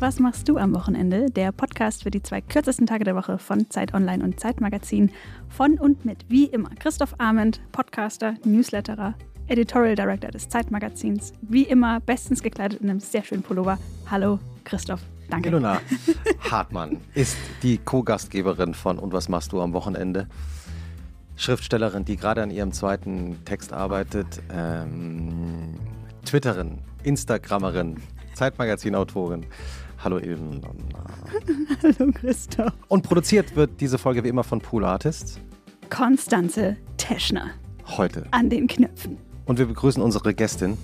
Was machst du am Wochenende? Der Podcast für die zwei kürzesten Tage der Woche von Zeit Online und Zeitmagazin. Von und mit, wie immer, Christoph Arment, Podcaster, Newsletterer, Editorial Director des Zeitmagazins. Wie immer, bestens gekleidet in einem sehr schönen Pullover. Hallo, Christoph. Danke. Ilona Hartmann ist die Co-Gastgeberin von Und was machst du am Wochenende? Schriftstellerin, die gerade an ihrem zweiten Text arbeitet, ähm, Twitterin, Instagrammerin, Zeitmagazin-Autorin. Hallo Ilona. Hallo Christoph. Und produziert wird diese Folge wie immer von Pool Artists. Konstanze Teschner. Heute. An den Knöpfen. Und wir begrüßen unsere Gästin.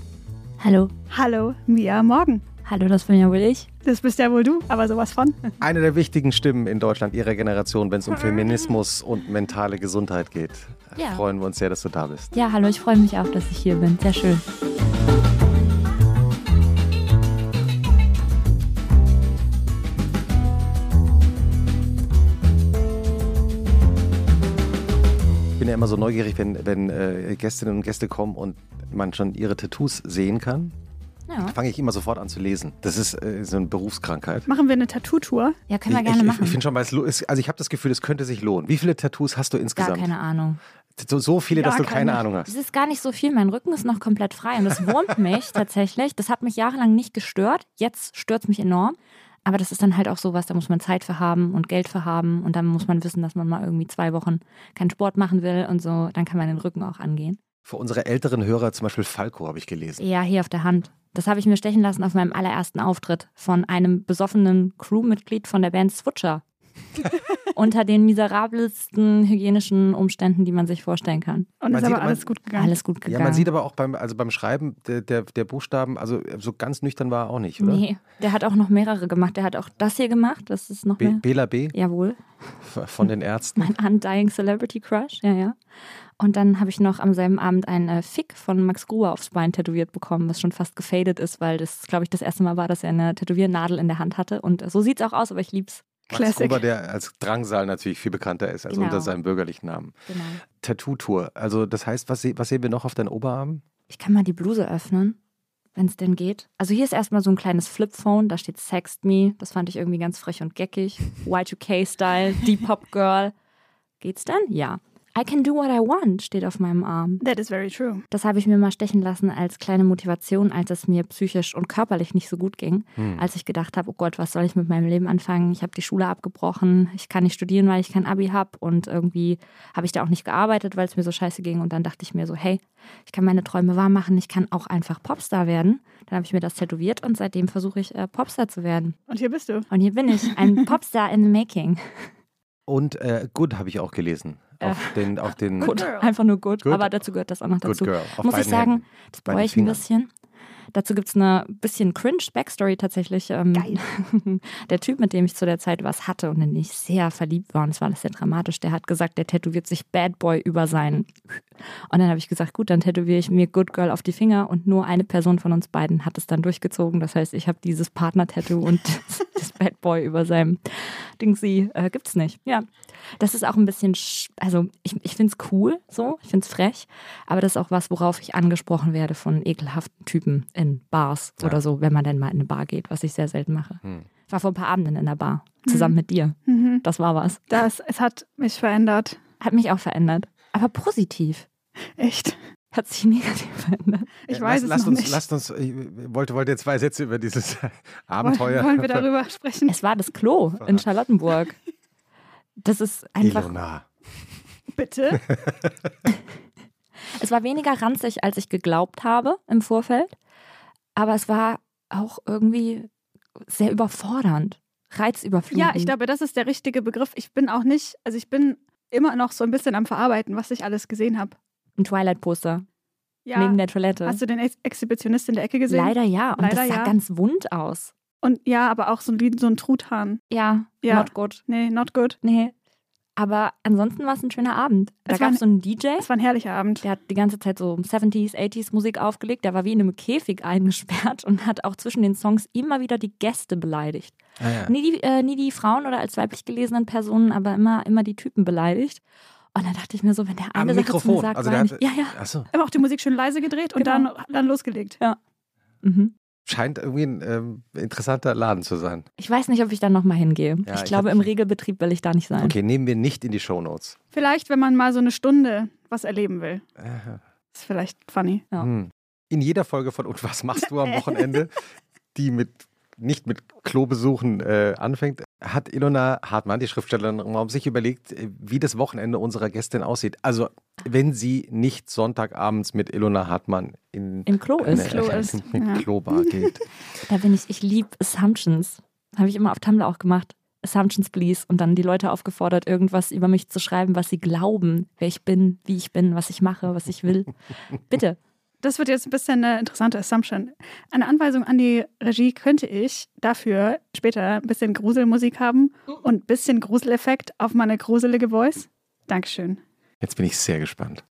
Hallo. Hallo, Mia Morgen. Hallo, das bin ja wohl ich. Das bist ja wohl du, aber sowas von. Eine der wichtigen Stimmen in Deutschland ihrer Generation, wenn es um Feminismus und mentale Gesundheit geht. Ja. Freuen wir uns sehr, dass du da bist. Ja, hallo, ich freue mich auch, dass ich hier bin. Sehr schön. Ich bin ja immer so neugierig, wenn, wenn äh, Gästinnen und Gäste kommen und man schon ihre Tattoos sehen kann. Ja, Fange ich immer sofort an zu lesen. Das ist äh, so eine Berufskrankheit. Machen wir eine Tattoo-Tour? ja können wir ich, gerne ich, machen. Ich finde schon, weil es, es- also ich habe das Gefühl, es könnte sich lohnen. Wie viele Tattoos hast du Gar insgesamt? keine Ahnung. So, so viele, Gar dass du keine. Ahnung Es hast. ist gar nicht so viel. Mein Rücken ist noch komplett frei und das wurmt mich tatsächlich. Das hat mich jahrelang nicht gestört. Jetzt stört es mich enorm. Aber das ist dann halt auch sowas, da muss man Zeit für haben und Geld für haben und dann muss man wissen, dass man mal irgendwie zwei Wochen keinen Sport machen will und so. Dann kann man den Rücken auch angehen. Für unsere älteren Hörer, zum Beispiel Falco, habe ich gelesen. Ja, hier auf der Hand. Das habe ich mir stechen lassen auf meinem allerersten Auftritt von einem besoffenen Crewmitglied von der Band Switcher. Unter den miserabelsten hygienischen Umständen, die man sich vorstellen kann. Und Man ist sieht- aber alles man- gut gegangen. Alles gut gegangen. Ja, man sieht aber auch beim, also beim Schreiben der, der, der Buchstaben, also so ganz nüchtern war er auch nicht, oder? Nee, der hat auch noch mehrere gemacht. Der hat auch das hier gemacht. Das ist noch Be mehr. Bela B. Jawohl, von den Ärzten. mein Undying Celebrity Crush. Ja, ja. Und dann habe ich noch am selben Abend einen äh, Fick von Max Gruber aufs Bein tätowiert bekommen, was schon fast gefadet ist, weil das, glaube ich, das erste Mal war, dass er eine Tätowiernadel in der Hand hatte. Und äh, so sieht es auch aus, aber ich lieb's. Max. Gruber, der als Drangsal natürlich viel bekannter ist, also Genau. unter seinem bürgerlichen Namen. Genau. Tattoo-Tour. Also das heißt, was, was sehen wir noch auf deinen Oberarmen? Ich kann mal die Bluse öffnen, wenn es denn geht. Also hier ist erstmal so ein kleines Flipphone, da steht Sext Me. Das fand ich irgendwie ganz frech und geckig. Y2K-Style, Depop Girl. Geht's denn? Ja. I can do what I want steht auf meinem Arm. That is very true. Das habe ich mir mal stechen lassen als kleine Motivation, als es mir psychisch und körperlich nicht so gut ging. Als ich gedacht habe, oh Gott, was soll ich mit meinem Leben anfangen? Ich habe die Schule abgebrochen, ich kann nicht studieren, weil ich kein Abi habe und irgendwie habe ich da auch nicht gearbeitet, weil es mir so scheiße ging. Und dann dachte ich mir so, hey, ich kann meine Träume wahr machen, ich kann auch einfach Popstar werden. Dann habe ich mir das tätowiert und seitdem versuche ich äh, Popstar zu werden. Und hier bist du. Und hier bin ich, ein Popstar in the making. Und äh, Good habe ich auch gelesen. Auf den, auf den Gut, Girl. einfach nur gut. Good. Aber dazu gehört das auch noch Good dazu. Girl. Auf Muss ich sagen, Händen. das bereue ich ein Fingern. bisschen. Dazu gibt es eine bisschen cringe Backstory tatsächlich. Ähm, Geil. der Typ, mit dem ich zu der Zeit was hatte und in den ich sehr verliebt war, und es war alles sehr dramatisch, der hat gesagt, der tätowiert sich Bad Boy über seinen. Und dann habe ich gesagt, gut, dann tätowiere ich mir Good Girl auf die Finger und nur eine Person von uns beiden hat es dann durchgezogen. Das heißt, ich habe dieses Partner-Tattoo und das Bad Boy über seinem Dingsy äh, gibt's nicht. Ja. Das ist auch ein bisschen, sch- also ich, ich finde es cool, so, ich finde es frech, aber das ist auch was, worauf ich angesprochen werde von ekelhaften Typen in Bars Ja. oder so, wenn man denn mal in eine Bar geht, was ich sehr selten mache. Hm. Ich war vor ein paar Abenden in der Bar, zusammen mit dir. Mhm. Das war was. Das, es hat mich verändert. Hat mich auch verändert. Aber positiv. Echt. Hat sich negativ verändert. Ich Äh, weiß lass, es lasst noch uns, nicht. Lasst uns, ich wollte, wollte jetzt zwei Sätze über dieses wollen, Abenteuer. wollen wir darüber sprechen? Es war das Klo in Charlottenburg. Das ist einfach, Ilona. Bitte? es war weniger ranzig, als ich geglaubt habe im Vorfeld. Aber es war auch irgendwie sehr überfordernd. Reizüberflutend. Ja, ich glaube, das ist der richtige Begriff. Ich bin auch nicht, also ich bin immer noch so ein bisschen am Verarbeiten, was ich alles gesehen habe. Ein Twilight-Poster Ja. neben der Toilette. Hast du den Ex Exhibitionist in der Ecke gesehen? Leider ja. Und Leider das sah ja. ganz wund aus. Und ja, aber auch so ein, so ein Truthahn. Ja, Ja. not good. Nee, not good. Nee. Aber ansonsten war es ein schöner Abend. Da Es war gab es so einen DJ, Es war ein herrlicher Abend. der hat die ganze Zeit so 70s, 80s Musik aufgelegt. Der war wie in einem Käfig eingesperrt und hat auch zwischen den Songs immer wieder die Gäste beleidigt. Ah, ja. Nie, die, äh, nie die Frauen oder als weiblich gelesenen Personen, aber immer, immer die Typen beleidigt. Und dann dachte ich mir so, wenn der Am eine Sache zu Mikrofon. mir sagt, also der hat, ich, ja, ja. Achso. Aber auch die Musik schön leise gedreht und Genau. dann, dann losgelegt. Mhm. Scheint irgendwie ein ähm, interessanter Laden zu sein. Ich weiß nicht, ob ich da nochmal hingehe. Ja, ich ich glaube, im Regelbetrieb will ich da nicht sein. Okay, nehmen wir nicht in die Shownotes. Vielleicht, wenn man mal so eine Stunde was erleben will. Ist vielleicht funny. Ja. Hm. In jeder Folge von Und was machst du am Wochenende, die mit nicht mit Klobesuchen äh, anfängt, hat Ilona Hartmann, die Schriftstellerin, um sich überlegt, äh, wie das Wochenende unserer Gästin aussieht. Also, wenn sie nicht Sonntagabends mit Ilona Hartmann in Im Klo eine, ist. Klo ist, ja. Klobar geht. Da bin ich, ich liebe Assumptions. Habe ich immer auf Tumblr auch gemacht. Assumptions, please. Und dann die Leute aufgefordert, irgendwas über mich zu schreiben, was sie glauben, wer ich bin, wie ich bin, was ich mache, was ich will. Bitte. Das wird jetzt ein bisschen eine interessante Assumption. Eine Anweisung an die Regie könnte ich dafür später ein bisschen Gruselmusik haben und ein bisschen Gruseleffekt auf meine gruselige Voice. Dankeschön. Jetzt bin ich sehr gespannt.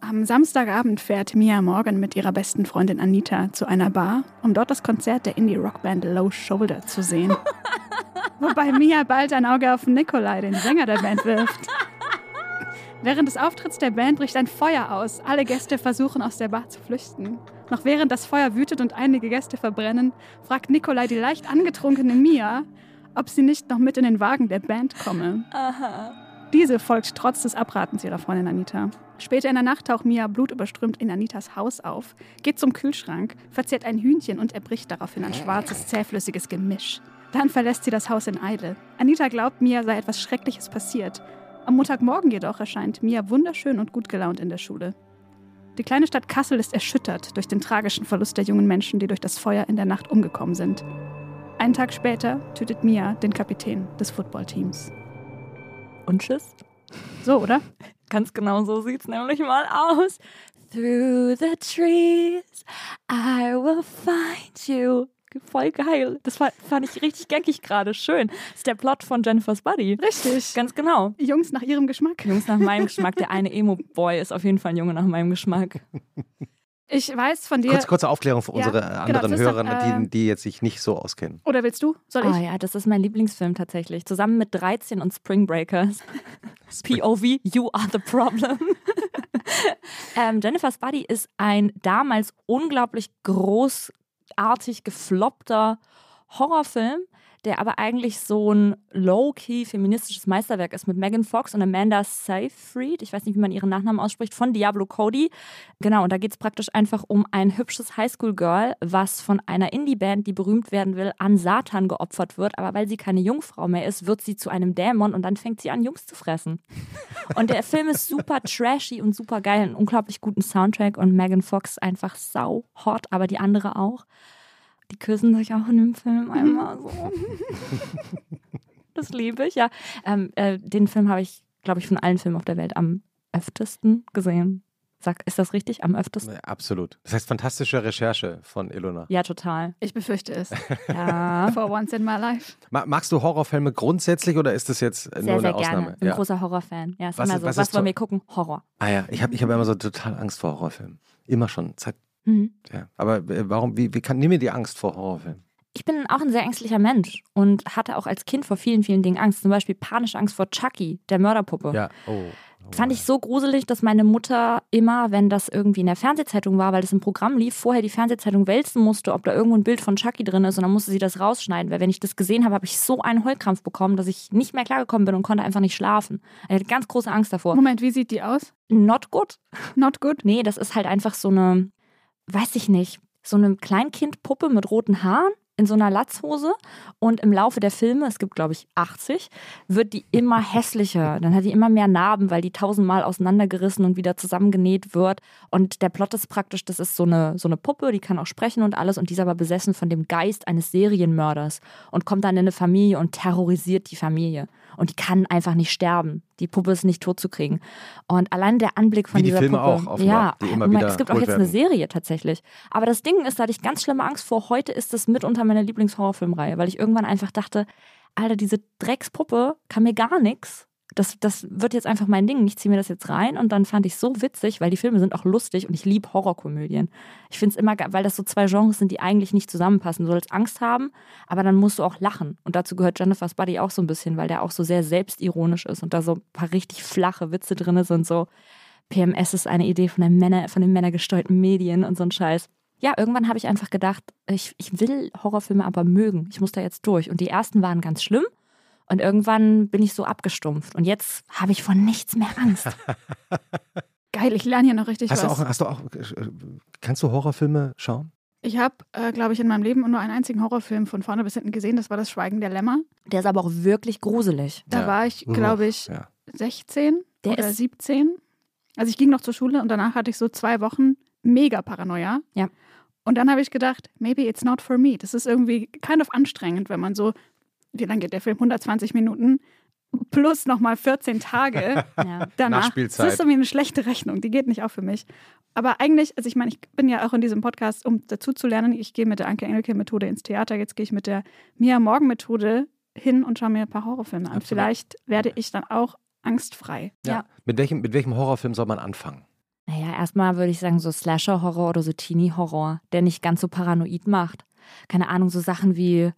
Am Samstagabend fährt Mia Morgan mit ihrer besten Freundin Anita zu einer Bar, um dort das Konzert der Indie-Rockband Low Shoulder zu sehen. Wobei Mia bald ein Auge auf Nikolai, den Sänger der Band, wirft. Während des Auftritts der Band bricht ein Feuer aus. Alle Gäste versuchen aus der Bar zu flüchten. Noch während das Feuer wütet und einige Gäste verbrennen, fragt Nikolai die leicht angetrunkene Mia, ob sie nicht noch mit in den Wagen der Band komme. Diese folgt trotz des Abratens ihrer Freundin Anita. Später in der Nacht taucht Mia blutüberströmt in Anitas Haus auf, geht zum Kühlschrank, verzehrt ein Hühnchen und erbricht daraufhin ein schwarzes, zähflüssiges Gemisch. Dann verlässt sie das Haus in Eile. Anita glaubt, Mia sei etwas Schreckliches passiert. Am Montagmorgen jedoch erscheint Mia wunderschön und gut gelaunt in der Schule. Die kleine Stadt Kassel ist erschüttert durch den tragischen Verlust der jungen Menschen, die durch das Feuer in der Nacht umgekommen sind. Einen Tag später tötet Mia den Kapitän des Footballteams. Und tschüss. So, oder? Ganz genau so sieht's nämlich mal aus. Through the trees, I will find you. Voll geil. Das war, fand ich richtig geckig gerade. Schön. Das ist der Plot von Jennifer's Buddy. Richtig. Ganz genau. Jungs nach ihrem Geschmack. Jungs nach meinem Geschmack. Der eine Emo-Boy ist auf jeden Fall ein Junge nach meinem Geschmack. Ich weiß von dir. Kurz, kurze Aufklärung für Ja, unsere genau, anderen doch, Hörer, äh, die, die jetzt sich nicht so auskennen. Oder willst du? Soll ich? Ah ja, das ist mein Lieblingsfilm tatsächlich. Zusammen mit 13 und Spring Breakers. POV, you are the problem. ähm, Jennifer's Buddy ist ein damals unglaublich großartig gefloppter Horrorfilm, der aber eigentlich so ein low-key feministisches Meisterwerk ist mit Megan Fox und Amanda Seyfried, ich weiß nicht, wie man ihren Nachnamen ausspricht, von Diablo Cody. Genau, und da geht es praktisch einfach um ein hübsches Highschool-Girl, was von einer Indie-Band, die berühmt werden will, an Satan geopfert wird. Aber weil sie keine Jungfrau mehr ist, wird sie zu einem Dämon und dann fängt sie an, Jungs zu fressen. Und der Film ist super trashy und super geil, einen unglaublich guten Soundtrack und Megan Fox einfach sau hot, aber die andere auch. Die küssen sich auch in dem Film einmal so. Das liebe ich, ja. Ähm, äh, den Film habe ich, glaube ich, von allen Filmen auf der Welt am öftesten gesehen. Sag, ist das richtig? Am öftesten? Ja, absolut. Das heißt, fantastische Recherche von Ilona. Ja, total. Ich befürchte es. Ja. For once in my life. Ma- Magst du Horrorfilme grundsätzlich oder ist das jetzt äh, nur Sehr, eine sehr Ausnahme? gerne. Bin Ja. großer Horrorfan. Ja, ist Was immer ist- so. was Was, ist wollen wir gucken? Horror. Ah ja, ich habe ich hab immer so total Angst vor Horrorfilmen. Immer schon. Seit, Mhm. ja. Aber äh, warum, wie, wie kann, nimm mir die Angst vor Horrorfilmen? Ich bin auch ein sehr ängstlicher Mensch und hatte auch als Kind vor vielen, vielen Dingen Angst. Zum Beispiel panische Angst vor Chucky, der Mörderpuppe. Ja, oh. oh Fand ich so gruselig, dass meine Mutter immer, wenn das irgendwie in der Fernsehzeitung war, weil das im Programm lief, vorher die Fernsehzeitung wälzen musste, ob da irgendwo ein Bild von Chucky drin ist und dann musste sie das rausschneiden, weil wenn ich das gesehen habe, habe ich so einen Heulkrampf bekommen, dass ich nicht mehr klargekommen bin und konnte einfach nicht schlafen. Ich hatte ganz große Angst davor. Moment, wie sieht die aus? Not good. Not good. Nee, das ist halt einfach so eine, weiß ich nicht, so eine Kleinkindpuppe mit roten Haaren in so einer Latzhose und im Laufe der Filme, es gibt glaube ich 80, wird die immer hässlicher. Dann hat die immer mehr Narben, weil die tausendmal auseinandergerissen und wieder zusammengenäht wird. Und der Plot ist praktisch, das ist so eine, so eine Puppe, die kann auch sprechen und alles und die ist aber besessen von dem Geist eines Serienmörders und kommt dann in eine Familie und terrorisiert die Familie. Und die kann einfach nicht sterben. Die Puppe ist nicht tot zu kriegen. Und allein der Anblick von Wie die dieser Filme Puppe. auch, ja, die wieder es gibt auch jetzt eine werden. Serie tatsächlich. Aber das Ding ist, da hatte ich ganz schlimme Angst vor. Heute ist es mitunter meine Lieblingshorrorfilmreihe, weil ich irgendwann einfach dachte, Alter, diese Dreckspuppe kann mir gar nichts. Das, das wird jetzt einfach mein Ding. Ich ziehe mir das jetzt rein und dann fand ich so witzig, weil die Filme sind auch lustig und ich liebe Horrorkomödien. Ich finde es immer, weil das so zwei Genres sind, die eigentlich nicht zusammenpassen. Du sollst Angst haben, aber dann musst du auch lachen. Und dazu gehört Jennifer's Buddy auch so ein bisschen, weil der auch so sehr selbstironisch ist und da so ein paar richtig flache Witze drin sind. So, PMS ist eine Idee von, den Männer, von den männergesteuerten Medien und so ein Scheiß. Ja, irgendwann habe ich einfach gedacht, ich, ich will Horrorfilme aber mögen. Ich muss da jetzt durch. Und die ersten waren ganz schlimm. Und irgendwann bin ich so abgestumpft. Und jetzt habe ich vor nichts mehr Angst. Geil, ich lerne hier noch richtig Hast du was. auch, hast du auch, äh, kannst du Horrorfilme schauen? Ich habe, äh, glaube ich, in meinem Leben nur einen einzigen Horrorfilm von vorne bis hinten gesehen. Das war das Schweigen der Lämmer. Der ist aber auch wirklich gruselig. Da Ja. war ich, glaube ich, Ja. 16 Der oder ist- 17. Also ich ging noch zur Schule und danach hatte ich so zwei Wochen mega Paranoia. Ja. Und dann habe ich gedacht, maybe it's not for me. Das ist irgendwie kind of anstrengend, wenn man so, wie lange geht der Film? 120 Minuten plus nochmal 14 Tage Ja. danach. Nachspielzeit. Das ist irgendwie eine schlechte Rechnung, die geht nicht auf für mich. Aber eigentlich, also ich meine, ich bin ja auch in diesem Podcast, um dazu zu lernen. Ich gehe mit der Anke Engelke-Methode ins Theater, jetzt gehe ich mit der Mia Morgen-Methode hin und schaue mir ein paar Horrorfilme an. Absolut. Vielleicht werde ich dann auch angstfrei. Ja. Mit, welchem, mit welchem Horrorfilm soll man anfangen? Naja, erstmal würde ich sagen, so Slasher-Horror oder so Teenie-Horror, der nicht ganz so paranoid macht. Keine Ahnung, so Sachen wie,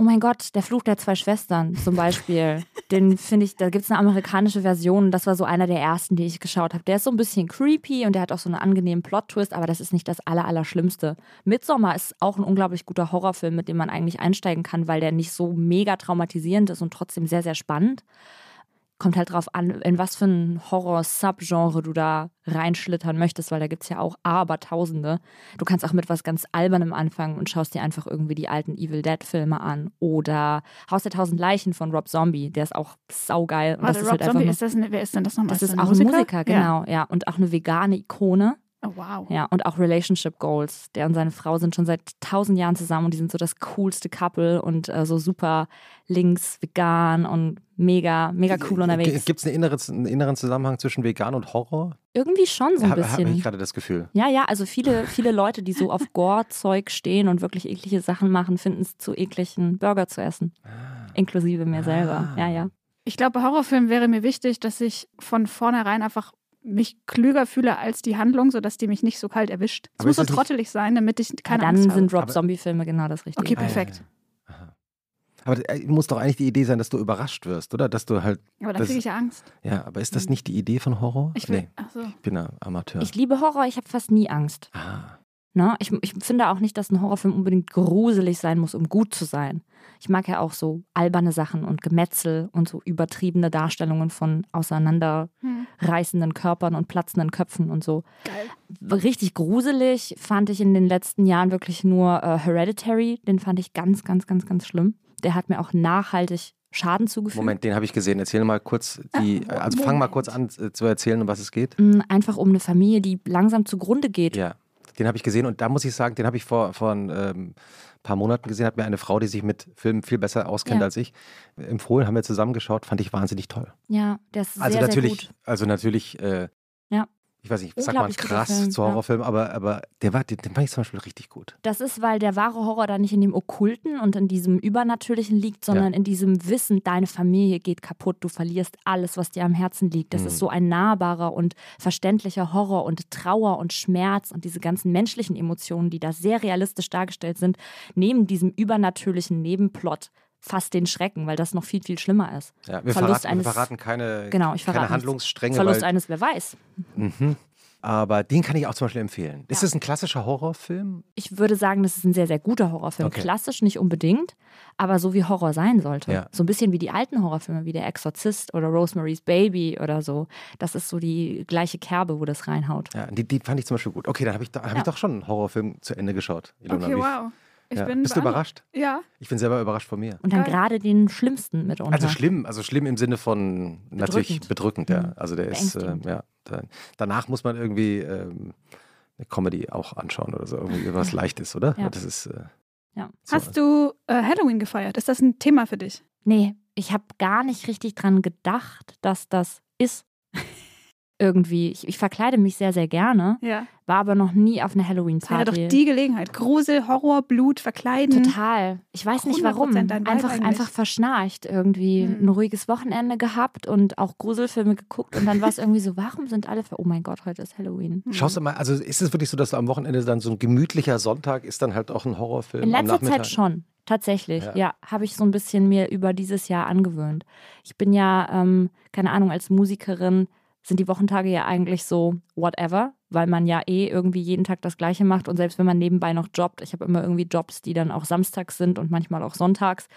oh mein Gott, der Fluch der zwei Schwestern zum Beispiel. Den finde ich, da gibt es eine amerikanische Version. Das war so einer der ersten, die ich geschaut habe. Der ist so ein bisschen creepy und der hat auch so einen angenehmen Plot-Twist, aber das ist nicht das Aller, Allerschlimmste. Midsommar ist auch ein unglaublich guter Horrorfilm, mit dem man eigentlich einsteigen kann, weil der nicht so mega traumatisierend ist und trotzdem sehr, sehr spannend kommt halt drauf an, in was für ein Horror-Subgenre du da reinschlittern möchtest, weil da gibt es ja auch Abertausende. Du kannst auch mit was ganz Albernem anfangen und schaust dir einfach irgendwie die alten Evil Dead-Filme an. Oder Haus der Tausend Leichen von Rob Zombie, der ist auch saugeil. Und Warte, das ist Rob halt Zombie, einfach ist das wer ist denn das nur, nochmal? das ist ein auch ein Musiker, Ja. genau, ja. Und auch eine vegane Ikone. Oh, wow. Ja, und auch Relationship Goals. Der und seine Frau sind schon seit tausend Jahren zusammen und die sind so das coolste Couple und äh, so super links, vegan und mega, mega cool unterwegs. Gibt es einen, inneren- einen inneren Zusammenhang zwischen Vegan und Horror? Irgendwie schon so ein Habe hab bisschen. ich gerade das Gefühl. Ja, ja, also viele, viele Leute, die so auf Gore-Zeug stehen und wirklich eklige Sachen machen, finden es zu eklig, einen Burger zu essen. Inklusive mir selber. Ja, ja. Ich glaube, bei Horrorfilmen wäre mir wichtig, dass ich von vornherein einfach mich klüger fühle als die Handlung, sodass die mich nicht so kalt erwischt. Es muss so trottelig sein, damit ich keine ja dann Angst sind habe. Rob Zombie-Filme genau das Richtige. Okay, perfekt. Aha. Aber äh, muss doch eigentlich die Idee sein, dass du überrascht wirst, oder? Dass du halt, Aber dann Das- kriege ich ja Angst. ja, aber ist das nicht die Idee von Horror? Ich will. nee, Ach so. ich bin ein Amateur. Ich liebe Horror, ich habe fast nie Angst. ah. Ne? Ich, ich finde auch nicht, dass ein Horrorfilm unbedingt gruselig sein muss, um gut zu sein. Ich mag ja auch so alberne Sachen und Gemetzel und so übertriebene Darstellungen von auseinanderreißenden. Körpern und platzenden Köpfen und so. Geil. Richtig gruselig fand ich in den letzten Jahren wirklich nur äh, Hereditary. Den fand ich ganz, ganz, ganz, ganz schlimm. Der hat mir auch nachhaltig Schaden zugefügt. Moment, den habe ich gesehen. Erzähl mal kurz die, Ah, also fang mal kurz an äh, zu erzählen, um was es geht. Mm, Einfach um eine Familie, die langsam zugrunde geht. Ja, den habe ich gesehen und da muss ich sagen, den habe ich vor, vor ein ähm, paar Monaten gesehen, hat mir eine Frau, die sich mit Filmen viel besser auskennt Ja. als ich, empfohlen, haben wir zusammengeschaut, fand ich wahnsinnig toll. Ja, der ist Also sehr, natürlich, sehr gut. also natürlich, äh, Ja. Ich weiß nicht, sag mal krass zu ja. Horrorfilmen, aber, aber der war, den, den fand ich zum Beispiel richtig gut. Das ist, weil der wahre Horror da nicht in dem Okkulten und in diesem Übernatürlichen liegt, sondern in diesem Wissen, deine Familie geht kaputt, du verlierst alles, was dir am Herzen liegt. Das Mhm. ist so ein nahbarer und verständlicher Horror und Trauer und Schmerz und diese ganzen menschlichen Emotionen, die da sehr realistisch dargestellt sind, neben diesem übernatürlichen Nebenplot fast den Schrecken, weil das noch viel, viel schlimmer ist. Ja, wir, Verlust verraten, wir eines- verraten keine, Genau, ich verrate keine. Handlungsstränge, Verlust weil, eines, wer weiß. mhm. aber den kann ich auch zum Beispiel empfehlen. Ist Ja. das ein klassischer Horrorfilm? Ich würde sagen, das ist ein sehr, sehr guter Horrorfilm. Okay. Klassisch nicht unbedingt, aber so wie Horror sein sollte. Ja. So ein bisschen wie die alten Horrorfilme, wie Der Exorzist oder Rosemary's Baby oder so. Das ist so die gleiche Kerbe, wo das reinhaut. Ja, die, die fand ich zum Beispiel gut. Okay, dann habe ich, da, hab Ja. ich doch schon einen Horrorfilm zu Ende geschaut. Ilona. Okay, wow. Ich ja. bin Bist du überrascht? Ja. Ich bin selber überrascht von mir. Und dann Geil. gerade den schlimmsten mitunter. Also schlimm, also schlimm im Sinne von natürlich bedrückend, Bedrückend. ja. Mhm. Also der ist, äh, ja. Da, danach muss man irgendwie ähm, eine Comedy auch anschauen oder so, irgendwie was Leichtes, oder? Ja. Das ist. Äh, Ja. so. Hast du äh, Halloween gefeiert? Ist das ein Thema für dich? Nee, ich habe gar nicht richtig dran gedacht, dass das ist. Irgendwie. Ich, ich verkleide mich sehr, sehr gerne, Ja. war aber noch nie auf einer Das wäre Halloween-Party. doch die Gelegenheit. Grusel, Horror, Blut, verkleiden. Total. Ich weiß nicht warum. 100% dein Vibe Einfach, eigentlich. einfach verschnarcht irgendwie. Mhm. Ein ruhiges Wochenende gehabt und auch Gruselfilme geguckt. Und dann war es irgendwie so, warum sind alle für, oh mein Gott, heute ist Halloween. Hm. Schaust du mal, also ist es wirklich so, dass du am Wochenende dann so ein gemütlicher Sonntag ist dann halt auch ein Horrorfilm? In letzter? Zeit schon. Tatsächlich, Ja. ja, habe ich so ein bisschen mir über dieses Jahr angewöhnt. Ich bin ja, ähm, keine Ahnung, als Musikerin sind die Wochentage ja eigentlich so whatever, weil man ja eh irgendwie jeden Tag das Gleiche macht und selbst wenn man nebenbei noch jobbt, ich habe immer irgendwie Jobs, die dann auch samstags sind und manchmal auch sonntags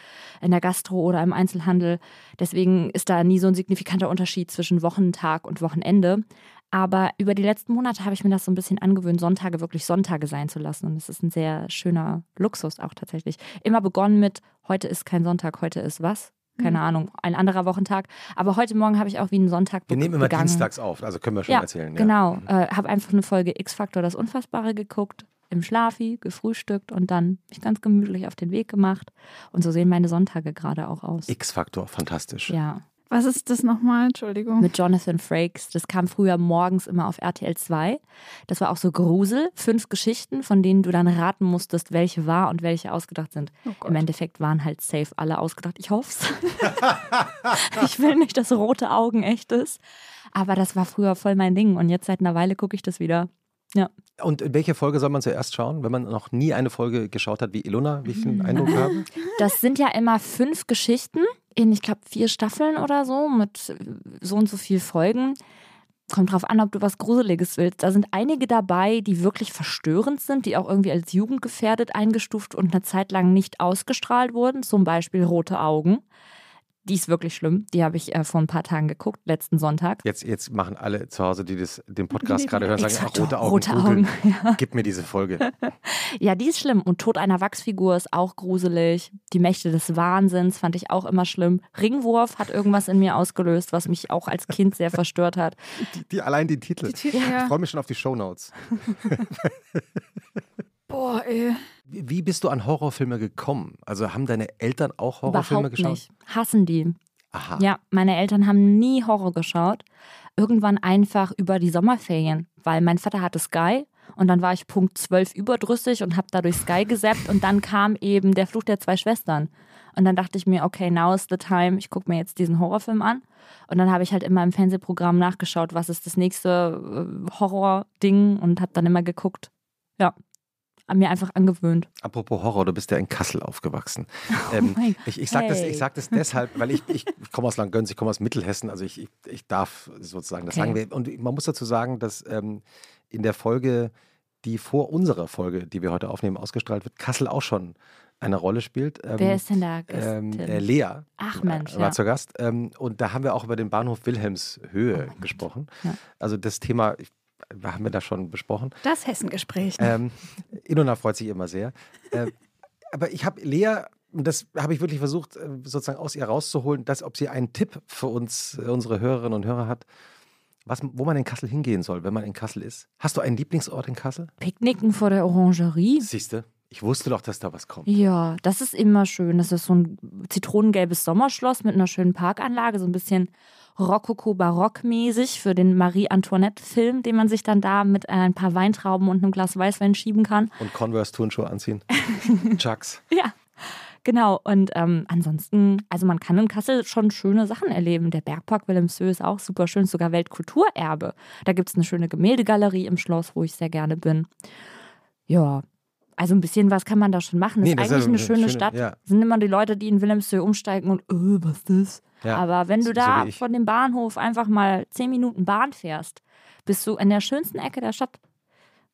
in der Gastro oder im Einzelhandel. Deswegen ist da nie so ein signifikanter Unterschied zwischen Wochentag und Wochenende. Aber über die letzten Monate habe ich mir das so ein bisschen angewöhnt, Sonntage wirklich Sonntage sein zu lassen. Und es ist ein sehr schöner Luxus auch tatsächlich. Immer begonnen mit, heute ist kein Sonntag, heute ist was? Keine mhm. Ahnung, ein anderer Wochentag. Aber heute Morgen habe ich auch wie einen Sonntag Wir nehmen immer begangen. dienstags auf, also können wir schon ja, erzählen. Ja. Genau, äh, habe einfach eine Folge X-Faktor, das Unfassbare geguckt, im Schlafi, gefrühstückt und dann mich ganz gemütlich auf den Weg gemacht. Und so sehen meine Sonntage gerade auch aus. X-Faktor, fantastisch. Ja. Was ist das nochmal? Entschuldigung. Mit Jonathan Frakes. Das kam früher morgens immer auf RTL 2. Das war auch so Grusel. Fünf Geschichten, von denen du dann raten musstest, welche wahr und welche ausgedacht sind. Oh Im Endeffekt waren halt safe alle ausgedacht. Ich hoffe es. ich will nicht, dass rote Augen echt ist. Aber das war früher voll mein Ding. Und jetzt seit einer Weile gucke ich das wieder. Ja. Und welche Folge soll man zuerst schauen, wenn man noch nie eine Folge geschaut hat wie Ilona, wie ich den Eindruck habe? Das sind ja immer fünf Geschichten in, ich glaube, vier Staffeln oder so mit so und so viel Folgen. Kommt drauf an, ob du was Gruseliges willst. Da sind einige dabei, die wirklich verstörend sind, die auch irgendwie als jugendgefährdet eingestuft und eine Zeit lang nicht ausgestrahlt wurden. Zum Beispiel Rote Augen. Die ist wirklich schlimm. Die habe ich äh, vor ein paar Tagen geguckt, letzten Sonntag. Jetzt, jetzt machen alle zu Hause, die das, den Podcast gerade hören, sagen, ach, rote Augen. Rote Augen. Ja. Gib mir diese Folge. ja, die ist schlimm. Und Tod einer Wachsfigur ist auch gruselig. Die Mächte des Wahnsinns fand ich auch immer schlimm. Ringwurf hat irgendwas in mir ausgelöst, was mich auch als Kind sehr verstört hat. Die, die allein die Titel. Die Titel ja. Ich freue mich schon auf die Shownotes. Boah, ey. Wie bist du an Horrorfilme gekommen? Also haben deine Eltern auch Horrorfilme Überhaupt geschaut? Nicht. Hassen die. Aha. Ja, meine Eltern haben nie Horror geschaut. Irgendwann einfach über die Sommerferien, weil mein Vater hatte Sky und dann war ich Punkt 12 überdrüssig und habe dadurch Sky gesappt und dann kam eben der Fluch der zwei Schwestern. Und dann dachte ich mir, okay, now is the time, ich gucke mir jetzt diesen Horrorfilm an. Und dann habe ich halt immer im Fernsehprogramm nachgeschaut, was ist das nächste äh, Horror-Ding und habe dann immer geguckt. Ja, mir einfach angewöhnt. Apropos Horror, du bist ja in Kassel aufgewachsen. Oh ähm, ich ich sage hey. das, sag das deshalb, weil ich, ich komme aus Langgöns, ich komme aus Mittelhessen, also ich, ich, ich darf sozusagen das okay. sagen. Und man muss dazu sagen, dass ähm, in der Folge, die vor unserer Folge, die wir heute aufnehmen, ausgestrahlt wird, Kassel auch schon eine Rolle spielt. Ähm, Wer ist denn da? Ähm, äh, Lea Ach Mensch, war ja. zu Gast. Ähm, und da haben wir auch über den Bahnhof Wilhelmshöhe oh gesprochen. Ja. Also das Thema, ich haben wir da schon besprochen. Das Hessengespräch. Ähm, Ilona freut sich immer sehr. Äh, aber ich habe Lea, und das habe ich wirklich versucht, äh, sozusagen aus ihr rauszuholen, dass, ob sie einen Tipp für uns, äh, unsere Hörerinnen und Hörer hat, was, wo man in Kassel hingehen soll, wenn man in Kassel ist. Hast du einen Lieblingsort in Kassel? Picknicken vor der Orangerie. Siehst du? Ich wusste doch, dass da was kommt. Ja, das ist immer schön. Das ist so ein zitronengelbes Sommerschloss mit einer schönen Parkanlage, so ein bisschen Rokoko-Barock-mäßig für den Marie-Antoinette-Film, den man sich dann da mit ein paar Weintrauben und einem Glas Weißwein schieben kann. Und Converse-Turnschuhe anziehen. Chucks. Ja. Genau, und ähm, ansonsten, also man kann in Kassel schon schöne Sachen erleben. Der Bergpark Wilhelmshöhe ist auch super schön, sogar Weltkulturerbe. Da gibt es eine schöne Gemäldegalerie im Schloss, wo ich sehr gerne bin. Ja, also ein bisschen was kann man da schon machen. Das nee, ist eigentlich ist eine schöne, schöne Stadt. Ja. Sind immer die Leute, die in Wilhelmshöhe umsteigen und, öh, was ist das? Ja, Aber wenn du da so von dem Bahnhof einfach mal zehn Minuten Bahn fährst, bist du in der schönsten Ecke der Stadt.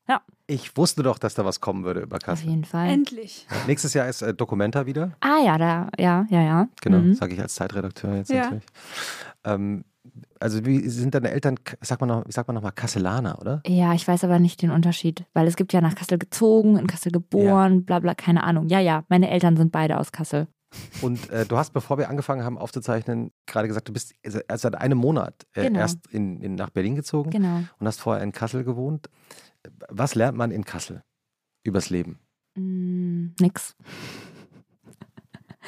Ja. Ich wusste doch, dass da was kommen würde über Kassel. Auf jeden Fall. Endlich. Nächstes Jahr ist äh, Documenta wieder. Ah ja, da, ja, ja, ja. Genau, mhm. sage ich als Zeitredakteur jetzt ja. natürlich. Ähm, also wie sind deine Eltern, sag mal noch, wie sagt man nochmal, Kasselaner, oder? Ja, ich weiß aber nicht den Unterschied, weil es gibt ja nach Kassel gezogen, in Kassel geboren, ja. bla bla, keine Ahnung. Ja, ja, meine Eltern sind beide aus Kassel. Und äh, du hast, bevor wir angefangen haben aufzuzeichnen, gerade gesagt, du bist erst seit einem Monat äh, genau. erst in, in, nach Berlin gezogen genau. und hast vorher in Kassel gewohnt. Was lernt man in Kassel übers Leben? Mm, nix.